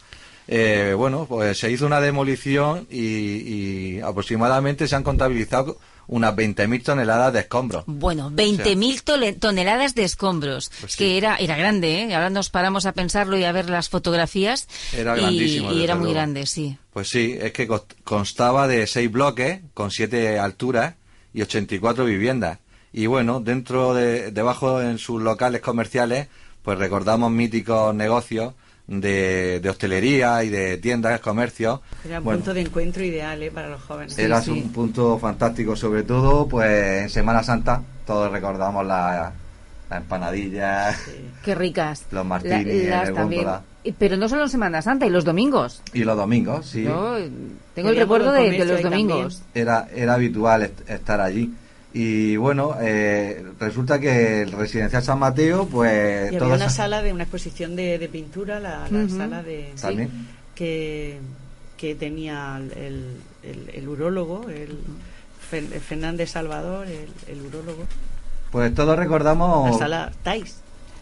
Eh, bueno, pues se hizo una demolición y, y aproximadamente se han contabilizado unas 20.000 toneladas de escombros. Bueno, 20.000 toneladas de escombros, pues que era era grande, ¿eh? Ahora nos paramos a pensarlo y a ver las fotografías. Era grandísimo. Y, era muy grande, sí. Pues sí, es que constaba de seis bloques con siete alturas y 84 viviendas. Y bueno, dentro de, debajo en sus locales comerciales, pues recordamos míticos negocios de, hostelería y de tiendas, comercios. Era un punto de encuentro ideal ¿eh? para los jóvenes. Era un punto fantástico, sobre todo pues en Semana Santa, todos recordamos las la empanadillas. *laughs* Qué ricas. Los martinis, también. Pero no solo en Semana Santa, y los domingos. Y los domingos, sí. tengo el recuerdo de, los domingos. Era, era habitual estar allí. Y bueno, eh, resulta que el residencial San Mateo, pues. Y había una sala de una exposición de, pintura, la, sala de. que, que tenía el, el, el urólogo, el, Fernández Salvador, el, el urólogo. Pues todos recordamos. La sala Tais.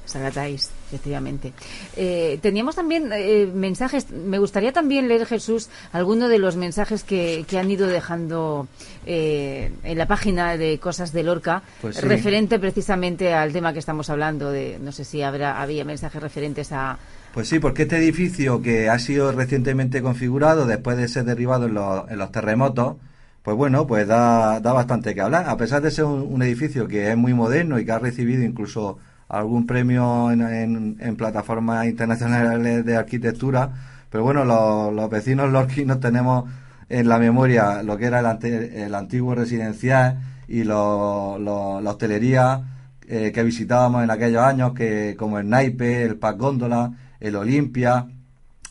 Sanatáis, efectivamente. Eh, teníamos también eh, mensajes. Me gustaría también leer, Jesús, alguno de los mensajes que, que han ido dejando eh, en la página de Cosas de Lorca, pues referente precisamente al tema que estamos hablando. de No sé si habrá había mensajes referentes a. Pues sí, porque este edificio que ha sido recientemente configurado después de ser derribado en los, en los terremotos, pues bueno, pues da, da bastante que hablar. A pesar de ser un edificio que es muy moderno y que ha recibido incluso algún premio en, en, plataformas internacionales de arquitectura, pero bueno, los, los vecinos lorquinos tenemos en la memoria lo que era el, el antiguo residencial y lo, la hostelería eh, que visitábamos en aquellos años, que como el Naipe, el Paz Góndola, el Olimpia,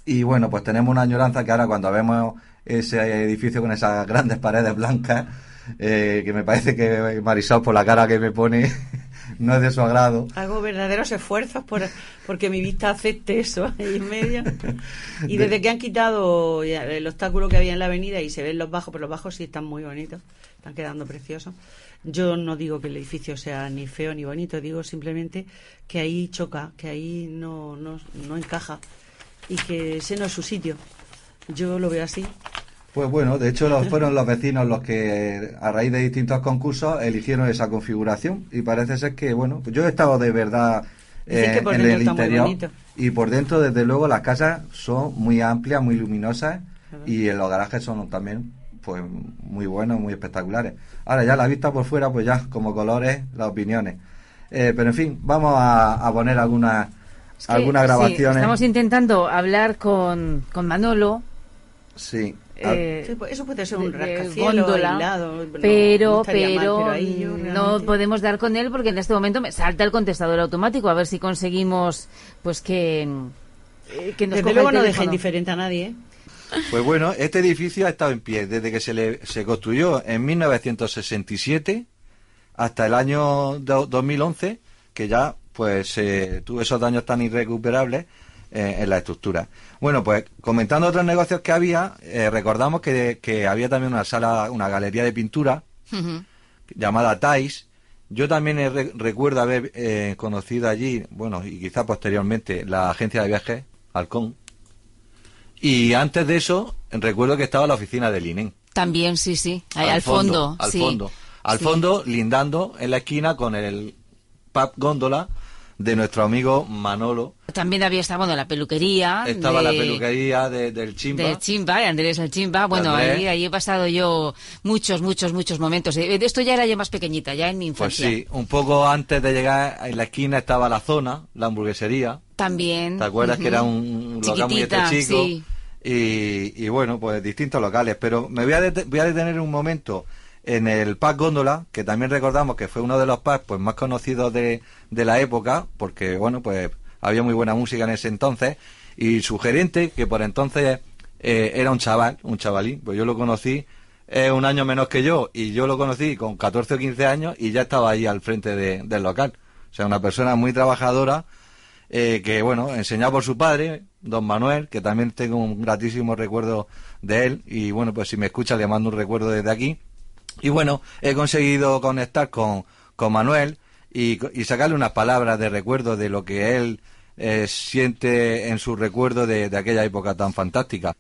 y bueno, pues tenemos una añoranza que ahora cuando vemos ese edificio con esas grandes paredes blancas, eh, que me parece que Marisol por la cara que me pone no es de su agrado. Hago verdaderos esfuerzos por porque mi vista acepte eso ahí en medio. Y desde que han quitado el obstáculo que había en la avenida y se ven los bajos, pero los bajos sí están muy bonitos, están quedando preciosos. Yo no digo que el edificio sea ni feo ni bonito, digo simplemente que ahí choca, que ahí no, no, no encaja y que ese no es su sitio. Yo lo veo así. Pues bueno, de hecho los, fueron los vecinos los que a raíz de distintos concursos eligieron esa configuración y parece ser que, bueno, pues yo he estado de verdad eh, en el interior y por dentro desde luego las casas son muy amplias, muy luminosas y en los garajes son también pues muy buenos, muy espectaculares. Ahora ya la vista por fuera pues ya como colores, las opiniones. Eh, pero en fin, vamos a, a poner algunas Es que, algunas sí, grabaciones. estamos intentando hablar con, con Manolo. Sí. Ah, eh, pues eso puede ser un rascacielos góndola, aislado, no- pero no mal, pero, mm, podemos dar con él porque en este momento me salta el contestador automático a ver si conseguimos pues que eh, que nos Desde luego no teléfono. dejen diferente a nadie, ¿eh? Pues bueno, este edificio ha estado en pie desde que se, le, se construyó en 1967 hasta el año do- 2011, que ya pues eh, tuvo esos daños tan irrecuperables eh, en la estructura. Bueno, pues comentando otros negocios que había, eh, recordamos que, que había también una sala, una galería de pintura llamada Tais. Yo también he re- recuerdo haber eh, conocido allí, bueno, y quizá posteriormente, la agencia de viajes, Halcón. Y antes de eso, recuerdo que estaba la oficina del INEN. También, sí, sí. Ahí, al, fondo. Al sí. fondo. Al Sí. fondo, lindando en la esquina con el pub góndola de nuestro amigo Manolo. También había estado, bueno, la peluquería. Estaba la peluquería de- del Chimba. De Chimba, de Andrés el Chimba. Bueno, ahí, ahí he pasado yo muchos, muchos, muchos momentos. Eh, Esto ya era yo más pequeñita, ya en mi Pues infancia. sí, un poco antes de llegar en la esquina estaba la zona, la hamburguesería. También. ¿Te acuerdas que era un local muy Chiquitita, chico? sí. Y, y bueno, pues distintos locales. Pero me voy a, dete- voy a detener un momento en el Pub Góndola, que también recordamos que fue uno de los pubs pues, más conocidos de, de la época, porque bueno, pues había muy buena música en ese entonces. Y su gerente, que por entonces eh, era un chaval, un chavalín, pues yo lo conocí eh, un año menos que yo, y yo lo conocí con 14 o 15 años y ya estaba ahí al frente de- del local. O sea, una persona muy trabajadora eh, que bueno, enseñado por su padre, don Manuel, que también tengo un gratísimo recuerdo de él, y bueno, pues si me escucha le mando un recuerdo desde aquí. Y bueno, he conseguido conectar con, con Manuel y, y sacarle unas palabras de recuerdo de lo que él eh, siente en su recuerdo de, de aquella época tan fantástica.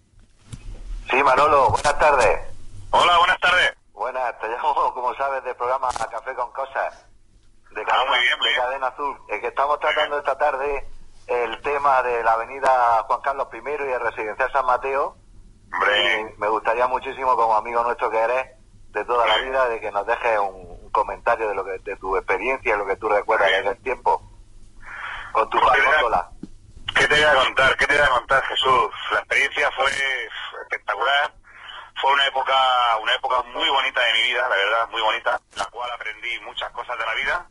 Sí, Manolo, buenas tardes. Hola, buenas tardes. Buenas, te llamo, como sabes, del programa Café con Cosas, de Ah, Cadena, muy bien, muy de. Cadena Azul. Es que estamos tratando esta tarde el tema de la avenida Juan Carlos I y el residencial San Mateo. Hombre, Y me gustaría muchísimo, como amigo nuestro que eres, de toda la vida, de que nos dejes un, un comentario de lo que de tu experiencia, lo que tú recuerdas desde el tiempo. Con tu góndola. ¿qué te voy a contar? ¿Qué te voy a contar, Jesús? La experiencia fue espectacular. Fue una época, una época muy bonita de mi vida, la verdad, muy bonita, en la cual aprendí muchas cosas de la vida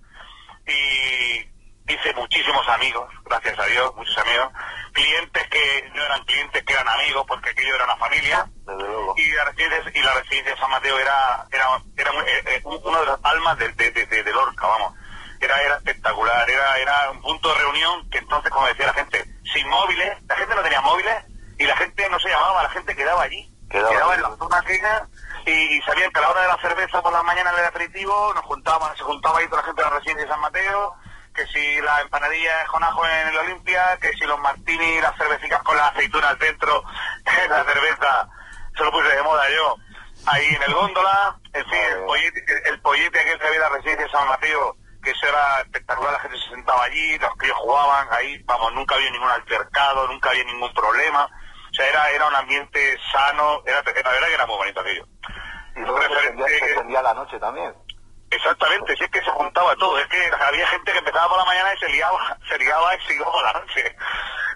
y hice muchísimos amigos, gracias a Dios, muchos amigos, clientes que no eran clientes, que eran amigos, porque aquello era una familia. Desde luego. y la residencia, y la residencia de San Mateo era era, era eh, eh, uno de las almas de, de, de- de- Lorca, vamos. Era, era espectacular, era, era un punto de reunión que entonces, como decía la gente, sin móviles, la gente no tenía móviles y la gente no se llamaba, la gente quedaba allí. Quedaba en allí. la zona aquella y, y sabían que a la hora de la cerveza por la mañana del aperitivo nos juntaban, se juntaba ahí toda la gente de la residencia de San Mateo, que si la empanadilla con ajo en el Olimpia, que si los martini y las cervecitas con las aceitunas dentro, *laughs* la cerveza, se lo puse de moda yo. Ahí en el góndola, en fin, el pollete, el, pollete aquel que había en la residencia de San Mateo, que eso era espectacular, la gente se sentaba allí, los críos jugaban, ahí, vamos, nunca había ningún altercado, nunca había ningún problema. O sea, era, era un ambiente sano, era, la verdad que era muy bonito aquello. Y luego se encendía, se la noche también. Exactamente, si es que se juntaba todo, es que había gente que empezaba por la mañana y se liaba, se liaba y se iba por la noche.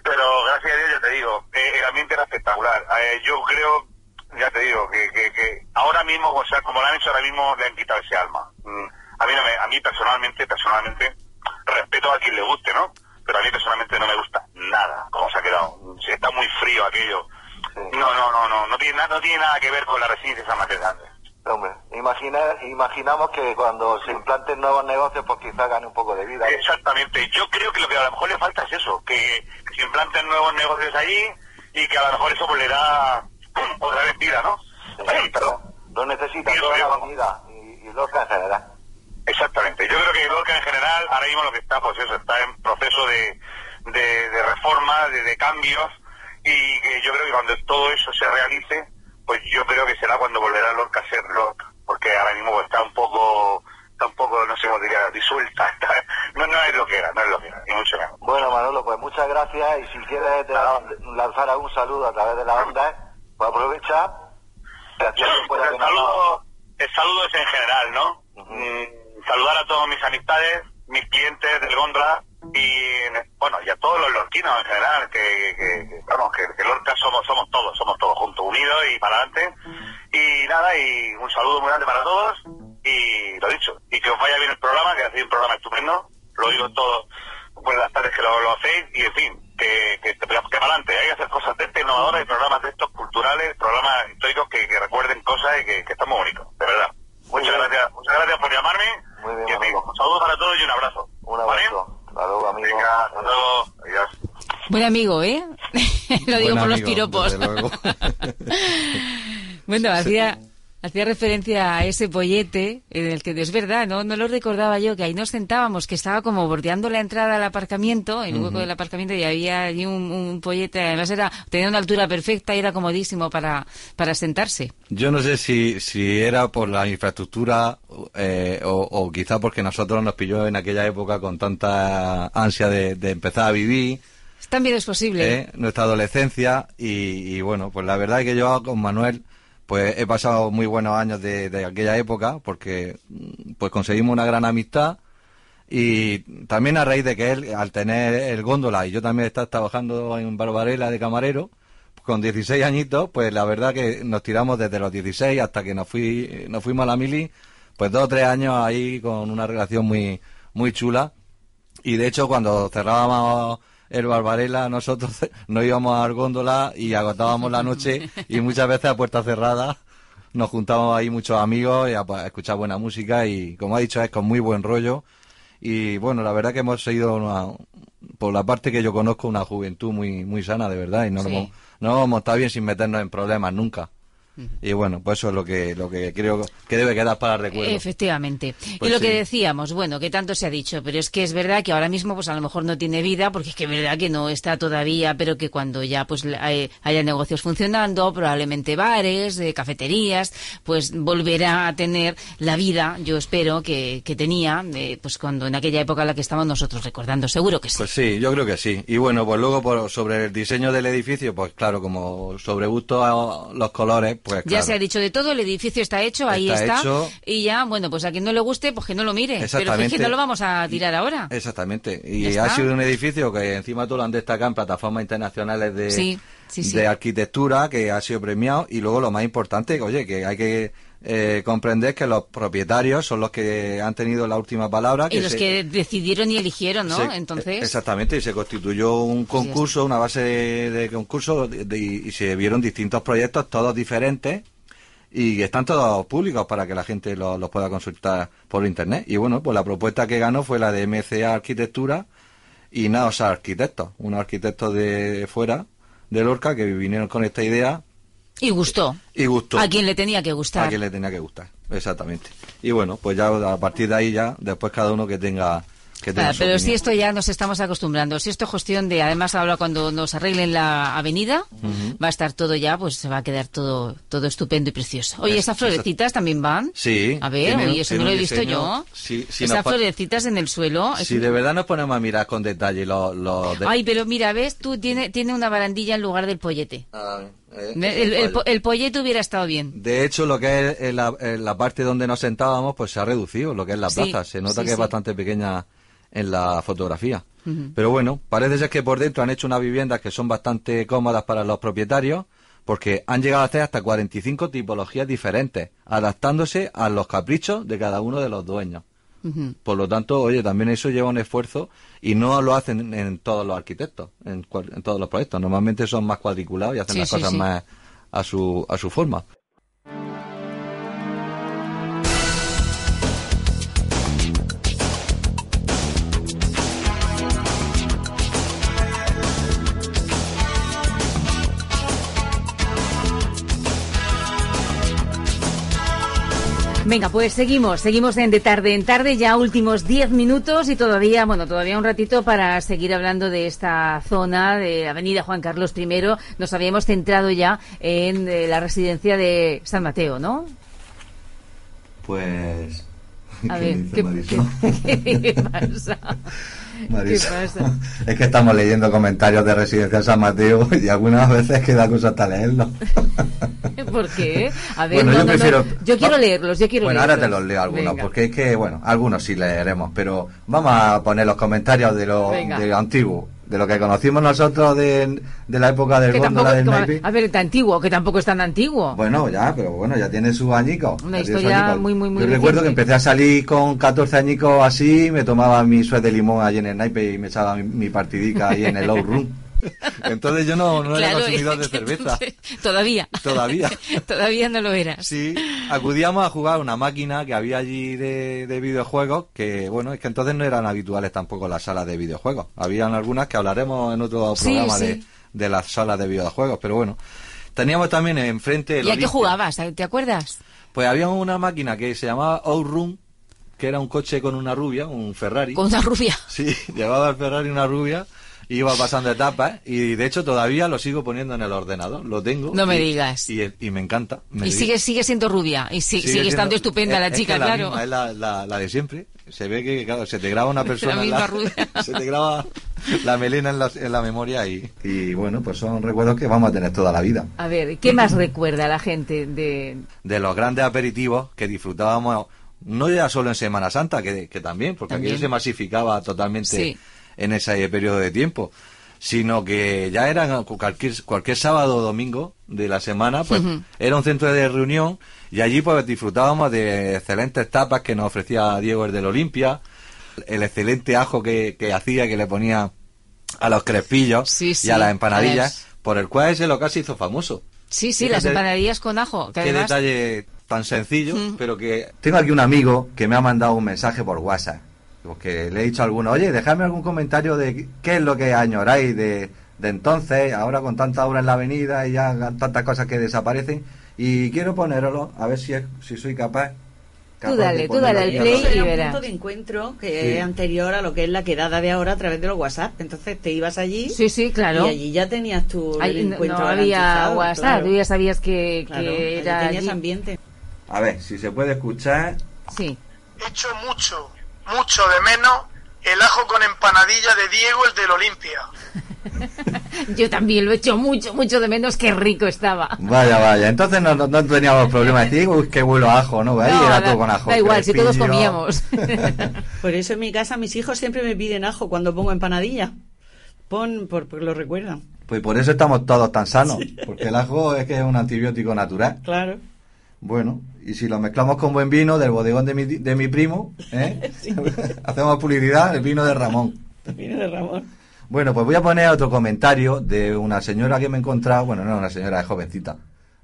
Pero gracias a Dios, ya te digo, eh, el ambiente era espectacular. Eh, yo creo, ya te digo, que, que, que ahora mismo, o sea, como lo han hecho ahora mismo, le han quitado ese alma. Mm, A mí, no me, a mí personalmente, personalmente, respeto a quien le guste, ¿no? Pero a mí personalmente no me gusta nada cómo se ha quedado. Si está muy frío aquello. No, no, no, no, no tiene, nada, no tiene nada que ver con la residencia de San Mateo. Hombre, imagina, imaginamos que cuando se implanten nuevos negocios, pues quizá gane un poco de vida. Exactamente. Yo creo que lo que a lo mejor le falta es eso, que se implanten nuevos negocios allí y que a lo mejor eso pues, le da *clears throat* otra vez vida, ¿no? Pero lo necesita Sí, toda la avenida y, y Lorca en general. Exactamente. Yo creo que Lorca en general ahora mismo lo que está, pues eso, está en proceso de, de, de reforma, de, de cambios y que yo creo que cuando todo eso se realice, pues yo creo que será cuando volverá Lorca a ser Lorca, porque ahora mismo pues, está un poco, está un poco, no sé cómo diría, disuelta, *laughs* está- no, no es lo que era, no es lo que era, ni mucho menos. Bueno, Manolo, pues muchas gracias y si quieres te lanzar algún saludo a través de la onda, pues aprovecha. Yo, pues, el saludo, el saludo es en general, ¿no? Mm, saludar a todos mis amistades, mis clientes del Gondra y bueno y a todos los lorquinos en general que, que- que, vamos que, que Lorca somos somos todos somos todos juntos unidos y para adelante. Y nada y un saludo muy grande para todos. Y lo dicho y que os vaya bien el programa que hacéis un programa estupendo. Lo digo todo pues las tardes que lo, lo hacéis. Y en fin que, que, que, para adelante. Hay que hacer cosas de este innovadoras y programas de estos culturales programas históricos que, que recuerden cosas y que, que están muy bonitos de verdad. Muchas gracias muchas gracias por llamarme. Muy bien, y Manolo. un saludo para todos y un abrazo. Un ¿Vale? Hasta luego, amigo. Venga, hasta luego. Adiós. Buen amigo, ¿eh? *laughs* Lo digo Buen por los amigo, piropos. desde luego. *laughs* bueno, hacía, hacía referencia a ese pollete en el que es verdad, ¿no? No lo recordaba yo, que ahí nos sentábamos, que estaba como bordeando la entrada al aparcamiento, el hueco del aparcamiento, y había allí un, un pollete, además era, tenía una altura perfecta y era comodísimo para, para sentarse. Yo no sé si, si era por la infraestructura eh, o, o quizá porque nosotros nos pilló en aquella época con tanta ansia de, de empezar a vivir También es posible. ¿eh? nuestra adolescencia y, y bueno, pues la verdad es que yo con Manuel pues he pasado muy buenos años de, de aquella época porque mm, pues conseguimos una gran amistad y también a raíz de que él al tener el góndola y yo también estar trabajando en Barbarela de camarero con 16 añitos pues la verdad que nos tiramos desde los 16 hasta que nos nos fuimos a la mili pues dos o tres años ahí con una relación muy muy chula. Y de hecho, cuando cerrábamos el Barbarella, nosotros *laughs* nos íbamos a góndola y agotábamos la noche y muchas veces a puerta cerrada nos juntábamos ahí muchos amigos y a, pues, a escuchar buena música y, como ha dicho, es con muy buen rollo. Y bueno, la verdad que hemos seguido, una- por la parte que yo conozco, una juventud muy muy sana, de verdad, y no, Sí. nos, hemos- no hemos estado bien sin meternos en problemas nunca. Y bueno, pues eso es lo que, lo que creo que debe quedar para recuerdo. Efectivamente. Pues y lo que decíamos, bueno, que tanto se ha dicho, pero es que es verdad que ahora mismo pues a lo mejor no tiene vida, porque es que es verdad que no está todavía, pero que cuando ya pues hay- haya negocios funcionando, probablemente bares, eh, cafeterías, pues volverá a tener la vida, yo espero, que, que tenía, eh, pues cuando en aquella época en la que estamos nosotros recordando, seguro que sí. Pues sí, yo creo que sí. Y bueno, pues luego por, sobre el diseño del edificio, pues claro, como sobre gusto a los colores, pues Ya claro. se ha dicho de todo, el edificio está hecho, ahí Está está. hecho. Y ya, bueno, pues a quien no le guste, pues que no lo mire. Pero es que no lo vamos a tirar ahora. Exactamente. Ya Y ha sido un edificio que encima todo lo han destacado en plataformas internacionales de, Sí, sí, sí. de arquitectura, que ha sido premiado. Y luego lo más importante, oye, que hay que eh, comprender que los propietarios son los que han tenido la última palabra. Y los se- que decidieron y eligieron, ¿no? se- Entonces, Exactamente, y se constituyó un concurso, una base de, de concurso, de- de- y se vieron distintos proyectos, todos diferentes, y están todos públicos para que la gente lo- los pueda consultar por internet. Y bueno, pues la propuesta que ganó fue la de MCA Arquitectura y Naos Arquitectos, unos arquitectos de fuera, de Lorca, que vinieron con esta idea y gustó. y gustó. A quien le tenía que gustar. A quien le tenía que gustar, exactamente. Y bueno, pues ya a partir de ahí ya, después cada uno que tenga... Ah, pero si opinión. esto ya nos estamos acostumbrando, si esto es cuestión de, además ahora cuando nos arreglen la avenida, va a estar todo ya, pues se va a quedar todo todo estupendo y precioso. Oye, Es- ¿esas florecitas también van? Sí. A ver, tiene- oye, eso no lo he un visto diseño- yo. Sí, sí, Esas pa- florecitas en el suelo. Si un- de verdad nos ponemos a mirar con detalle los... los de- Ay, pero mira, ves, tú tiene, tiene una barandilla en lugar del pollete. Ah, eh, El, el- el el pollete hubiera estado bien. De hecho, lo que es la, la parte donde nos sentábamos, pues se ha reducido, lo que es la Sí, plaza. Se nota sí, que es sí. bastante pequeña en la fotografía. Pero bueno, parece ser que por dentro han hecho unas viviendas que son bastante cómodas para los propietarios, porque han llegado a hacer hasta 45 tipologías diferentes, adaptándose a los caprichos de cada uno de los dueños. Por lo tanto, oye, también eso lleva un esfuerzo y no lo hacen en, todos los arquitectos, en, en todos los proyectos. Normalmente son más cuadriculados y hacen Sí, las sí, cosas sí. más a su, a su forma. Venga, pues seguimos, seguimos en de tarde en tarde, ya últimos 10 minutos y todavía, bueno, todavía un ratito para seguir hablando de esta zona de Avenida Juan Carlos I. Nos habíamos centrado ya en eh, la residencia de San Mateo, ¿no? Pues. A ¿qué ver, dice ¿qué, Marisol? qué- qué pasa? *laughs* Marisol. ¿Qué pasa? *laughs* Es que estamos leyendo comentarios de Residencia San Mateo y algunas veces queda cosa hasta leerlos. *laughs* ¿Por qué? A ver, Bueno, no, yo no, no. prefiero- Yo quiero va- leerlos, yo quiero Bueno, leerlos. ahora te los leo algunos, Venga. porque es que, bueno, algunos sí leeremos, pero vamos a poner los comentarios de lo, de lo antiguo, de lo que conocimos nosotros de, de la época del góndola del naipe. a ver, tan antiguo, que tampoco es tan antiguo. Bueno, ya, pero bueno, ya tiene sus añicos. Una historia muy, muy, muy Yo recuerdo que empecé a salir con 14 añicos así, me tomaba mi suez de limón allí en el naipe y me echaba mi, mi partidica ahí en el low room. *laughs* Entonces yo no, no era consumidor *laughs* de cerveza. *laughs* Todavía. Todavía. *laughs* Todavía no lo eras. Sí, acudíamos a jugar a una máquina que había allí de, de videojuegos, que bueno, es que entonces no eran habituales tampoco las salas de videojuegos. Habían algunas que hablaremos en otro programa sí. De, de las salas de videojuegos, pero bueno. Teníamos también enfrente... ¿Y a qué jugabas? ¿Te acuerdas? Pues había una máquina que se llamaba Outrun, que era un coche con una rubia, un Ferrari. Con una rubia. Sí, llevaba el Ferrari una rubia, iba pasando etapas y de hecho todavía lo sigo poniendo en el ordenador, lo tengo. No me y- digas. Y, y me encanta. me Y sigue, sigue siendo rubia. Y si- sigue, siendo- estando estupenda es- la es chica, que la claro. misma, es la, la- la de siempre. Se ve que, claro, se te graba una *laughs* persona. en misma rubia. *laughs* Se te graba la melena en la, en la memoria y, y bueno, pues son recuerdos que vamos a tener toda la vida. A ver, ¿qué más recuerda la gente de...? de los grandes aperitivos que disfrutábamos, no ya solo en Semana Santa, que, que también, porque También. aquello se masificaba totalmente Sí. En ese periodo de tiempo, sino que ya era cualquier, cualquier sábado o domingo de la semana, pues era un centro de reunión y allí pues disfrutábamos de excelentes tapas que nos ofrecía Diego el del Olimpia, el excelente ajo que, que hacía, que le ponía a los crespillos Sí, sí, y a las empanadillas, por el cual ese local se hizo famoso. Sí, sí, Fíjate las empanadillas con ajo. Que Qué además... detalle tan sencillo, Mm. pero que... Tengo aquí un amigo que me ha mandado un mensaje por WhatsApp, porque le he dicho a alguno, oye, dejadme algún comentario de qué es lo que añoráis de, de entonces, ahora con tanta obra en la avenida y ya tantas cosas que desaparecen, y quiero poneroslo, a ver si, es, si soy capaz. capaz de dale, tú ponerlo dale al play y Era un verás. punto de encuentro que Sí. es anterior a lo que es la quedada de ahora a través de los WhatsApp. Entonces te ibas allí Sí, sí, claro. y allí ya tenías tu Ahí el no, encuentro no había WhatsApp, claro. tú ya sabías que, Claro, que era tenías allí. ambiente. A ver, si se puede escuchar. Sí. Echo mucho, mucho de menos el ajo con empanadilla de Diego, el del Olimpia. *laughs* Yo también lo he hecho mucho, mucho de menos. Qué rico estaba. Vaya, vaya, entonces no, no, no teníamos problema de decir, uy, qué huelo a ajo, ¿no? Ahí No, era da- todo con ajo. Da igual, si todos comíamos. *laughs* Por eso en mi casa mis hijos siempre me piden ajo cuando pongo empanadilla. Pon, por, porque lo recuerdan. Pues por eso estamos todos tan sanos, porque el ajo es que es un antibiótico natural. Claro. Bueno, y si lo mezclamos con buen vino del bodegón de mi, de mi primo, ¿eh? *laughs* *laughs* hacemos publicidad, el vino de Ramón. Viene de Ramón. Bueno, pues voy a poner otro comentario de una señora que me he encontrado, bueno, no, una señora es jovencita,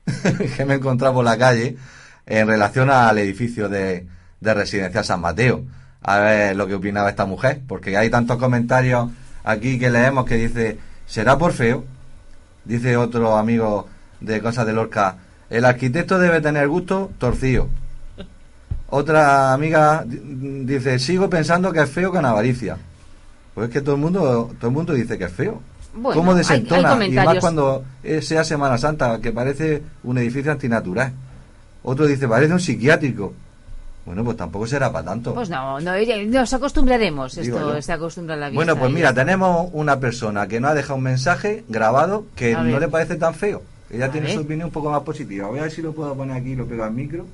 *laughs* que me he encontrado por la calle en relación al edificio de, de Residencia San Mateo. A ver lo que opinaba esta mujer, porque hay tantos comentarios aquí que leemos que dice, ¿será por feo? Dice otro amigo de Cosas de Lorca, el arquitecto debe tener gusto torcido. Otra amiga di- dice, sigo pensando que es feo con avaricia. Pues es que todo el mundo, todo el mundo dice que es feo. Bueno, ¿Cómo hay- hay desentona? y más cuando sea Semana Santa, que parece un edificio antinatural. Otro dice, parece un psiquiátrico. Bueno, pues tampoco será para tanto. Pues no, no, nos acostumbraremos. Digo Esto yo. se acostumbra a la vista. Bueno, pues mira, tenemos una persona que nos ha dejado un mensaje grabado que no le parece tan feo. Ella A tiene ver. su opinión un poco más positiva. Voy a ver si lo puedo poner aquí y lo pego al micro.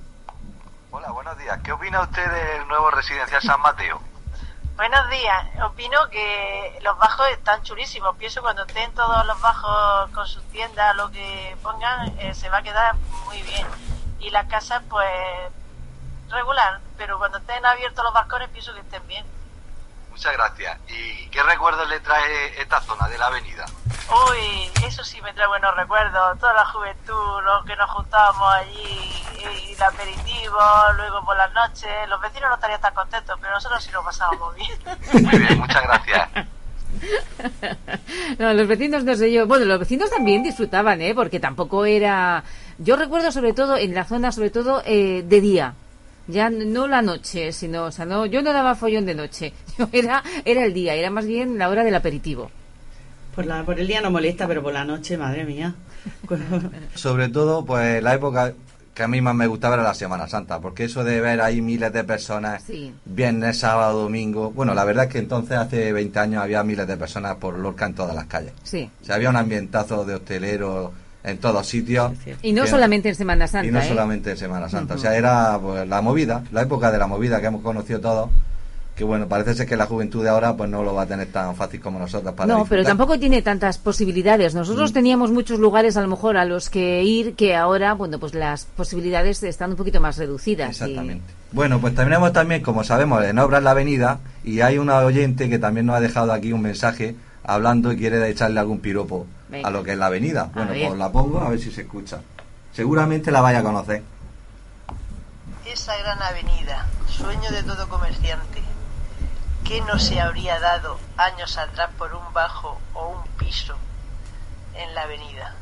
Hola, buenos días. ¿Qué opina usted del nuevo residencial San Mateo? *laughs* Buenos días. Opino que los bajos están chulísimos. Pienso cuando estén todos los bajos con sus tiendas, lo que pongan, eh, se va a quedar muy bien. Y las casas, pues, regular. Pero cuando estén abiertos los balcones, pienso que estén bien. Muchas gracias. ¿Y qué recuerdos le trae esta zona de la avenida? Uy, eso sí me trae buenos recuerdos. Toda la juventud, los que nos juntábamos allí, y el aperitivo, luego por las noches. Los vecinos no estarían tan contentos, pero nosotros sí lo pasábamos bien. Muy bien, muchas gracias. *laughs* No, los vecinos no sé yo. Bueno, los vecinos también disfrutaban, ¿eh? Porque tampoco era. Yo recuerdo sobre todo en la zona, sobre todo eh, de día. Ya no la noche, sino, o sea, no, yo no daba follón de noche. *laughs* Yo era, era el día, era más bien la hora del aperitivo. Por, la, por el día no molesta, pero por la noche, madre mía. *laughs* Sobre todo, pues la época que a mí más me gustaba era la Semana Santa, porque eso de ver ahí miles de personas, Sí. viernes, sábado, domingo, bueno, la verdad es que entonces hace 20 años había miles de personas por Lorca en todas las calles. Sí. O sea, había un ambientazo de hosteleros en todos sitios. Y no Que- solamente en Semana Santa, y no ¿eh? solamente en Semana Santa. O sea, era pues, la movida, la época de la movida que hemos conocido todos. Que bueno, parece ser que la juventud de ahora pues no lo va a tener tan fácil como nosotros para No, pero tampoco tiene tantas posibilidades. Nosotros Mm. teníamos muchos lugares a lo mejor a los que ir que ahora, bueno, pues las posibilidades están un poquito más reducidas. y- Exactamente. Bueno, pues tenemos también, como sabemos, en Obras la Avenida y hay una oyente que también nos ha dejado aquí un mensaje hablando y quiere echarle algún piropo Venga. a lo que es la avenida. Bueno, ver. pues la pongo a ver si se escucha. Seguramente la vaya a conocer. Esa gran avenida, sueño de todo comerciante, ¿qué no se habría dado años atrás por un bajo o un piso en la avenida?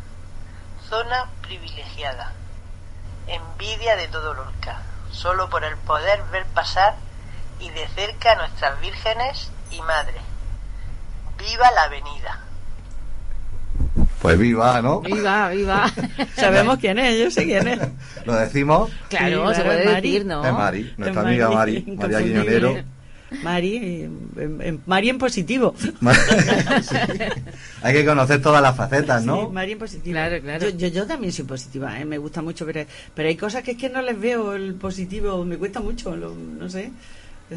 Zona privilegiada, envidia de todo Lorca, solo por el poder ver pasar y de cerca a nuestras vírgenes y madres. ¡Viva la avenida! Pues viva, ¿no? Viva, viva. *laughs* Sabemos quién es, yo sé quién es. *laughs* Lo decimos. claro, Sí, se puede Mari. decir, ¿no? Es Mari, nuestra Es amiga Mari, *laughs* María inconfundible. Guiñonero. Mari, en, en- Mari en positivo. Sí. Hay que conocer todas las facetas, ¿no? Sí, Mari en positivo. Claro, claro. Yo, yo, yo también soy positiva, ¿eh? me gusta mucho, pero, pero hay cosas que es que no les veo el positivo, me cuesta mucho, lo- no sé.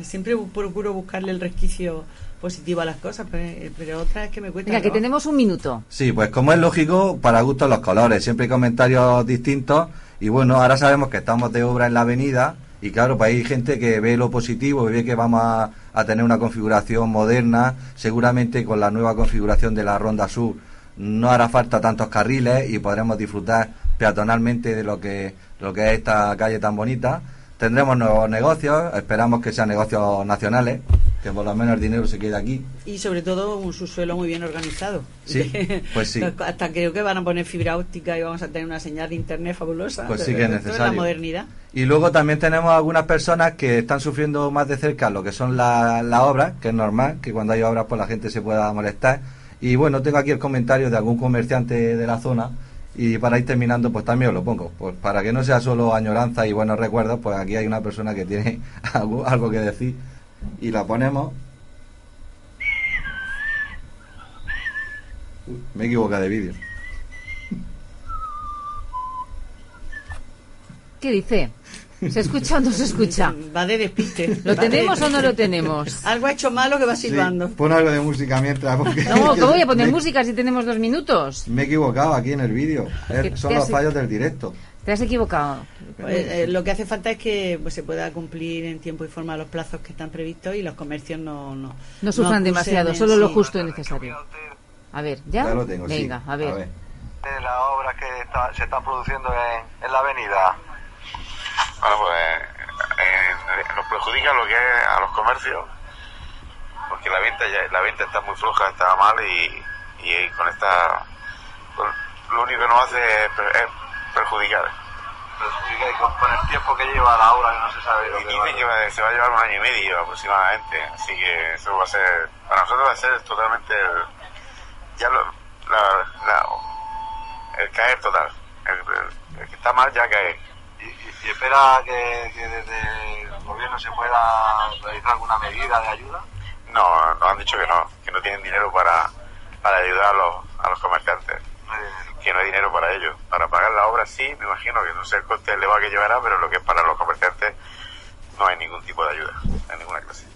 Siempre bu- procuro buscarle el resquicio positivo a las cosas, pero, pero otras es que me cuesta. Venga, que tenemos un minuto. Sí, pues como es lógico, para gustos los colores, siempre hay comentarios distintos y bueno, ahora sabemos que estamos de obra en la avenida y claro, pues hay gente que ve lo positivo, ve que vamos a, a tener una configuración moderna, seguramente con la nueva configuración de la Ronda Sur no hará falta tantos carriles y podremos disfrutar peatonalmente de lo que, lo que es esta calle tan bonita. Tendremos nuevos negocios, esperamos que sean negocios nacionales, que por lo menos el dinero se quede aquí. Y sobre todo un subsuelo muy bien organizado. Sí, *laughs* pues sí. Hasta creo que van a poner fibra óptica y vamos a tener una señal de internet fabulosa. Pues sí que es *laughs* Esto la necesario. modernidad. Y luego también tenemos algunas personas que están sufriendo más de cerca lo que son la- las obras, que es normal, que cuando hay obras pues la gente se pueda molestar. Y bueno, tengo aquí el comentario de algún comerciante de la zona y para ir terminando pues también os lo pongo. Pues para que no sea solo añoranza y buenos recuerdos, pues aquí hay una persona que tiene *laughs* algo, algo que decir y la ponemos. Uy, me he equivocado de vídeo. ¿Qué dice? ¿Se escucha o no se escucha? Va de despiste. ¿Lo de tenemos o no lo tenemos? Algo ha hecho malo que va silbando. pon algo de música mientras. porque- No, *laughs* ¿cómo voy a poner me- música si tenemos dos minutos? Me he equivocado aquí en el vídeo. ¿Qué son los fallos del directo. Te has equivocado. Pues, eh, lo que hace falta es que pues, se pueda cumplir en tiempo y forma los plazos que están previstos y los comercios no no, No sufran demasiado, en solo lo sí. justo y necesario. A ver, ¿ya? Ya lo tengo, sí. Venga, a ver. de las obras que está- se están produciendo en, en la avenida. Bueno, pues eh, nos perjudica lo que es a los comercios, porque la venta ya, la venta está muy floja, está mal y, y con esta con- lo único que nos hace es, per- es perjudicar. Perjudica y con, con el tiempo que lleva la obra que no se sabe lo Y que dicen va- que va- se va a llevar un año y medio aproximadamente, así que eso va a ser, para nosotros va a ser totalmente el- ya lo- la, la- el caer total. El, el- el que está mal ya cae. Y, espera que, que desde el gobierno se pueda realizar alguna medida de ayuda. No, nos han dicho que no, que no tienen dinero para, para ayudar a los, a los comerciantes, No que no hay dinero para ellos. Para pagar la obra sí, me imagino que no sé el coste elevado que llevará, pero lo que es para los comerciantes no hay ningún tipo de ayuda, en ninguna clase.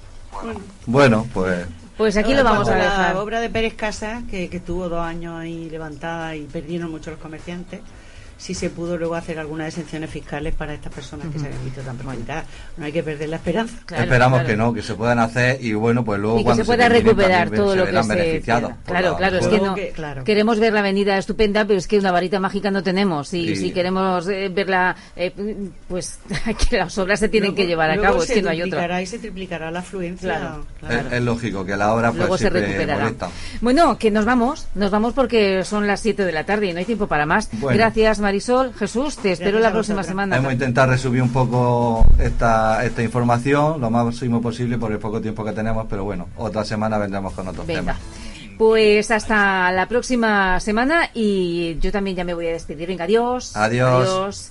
Bueno, pues Pues aquí lo vamos a dejar. La obra de Pérez Casas, que, que estuvo dos años ahí levantada y perdieron mucho los comerciantes, sí se pudo luego hacer algunas exenciones fiscales para estas personas que se habían visto tan perjudicadas. No hay que perder la esperanza. Claro, esperamos claro. que no, que se puedan hacer y bueno, pues luego y que cuando se pueda recuperar todo lo que se Claro, la- claro, es que no que- claro. queremos ver la avenida estupenda, pero es que una varita mágica no tenemos y Sí. si queremos eh, verla, eh, pues *laughs* que las obras se tienen que llevar a cabo, es que no hay otra. y se triplicará la afluencia. Claro. Es, es lógico que la obra pues Luego se recuperará. molesta. Bueno, que nos vamos, nos vamos porque son las 7 de la tarde y no hay tiempo para más. Bueno. Gracias, Marisol. Jesús, te espero la a próxima semana. Hemos intentado resumir un poco esta, esta información lo máximo posible por el poco tiempo que tenemos, pero bueno, otra semana vendremos con otros Venga. temas. Pues hasta la próxima semana y yo también ya me voy a despedir. Venga, adiós. Adiós. Adiós.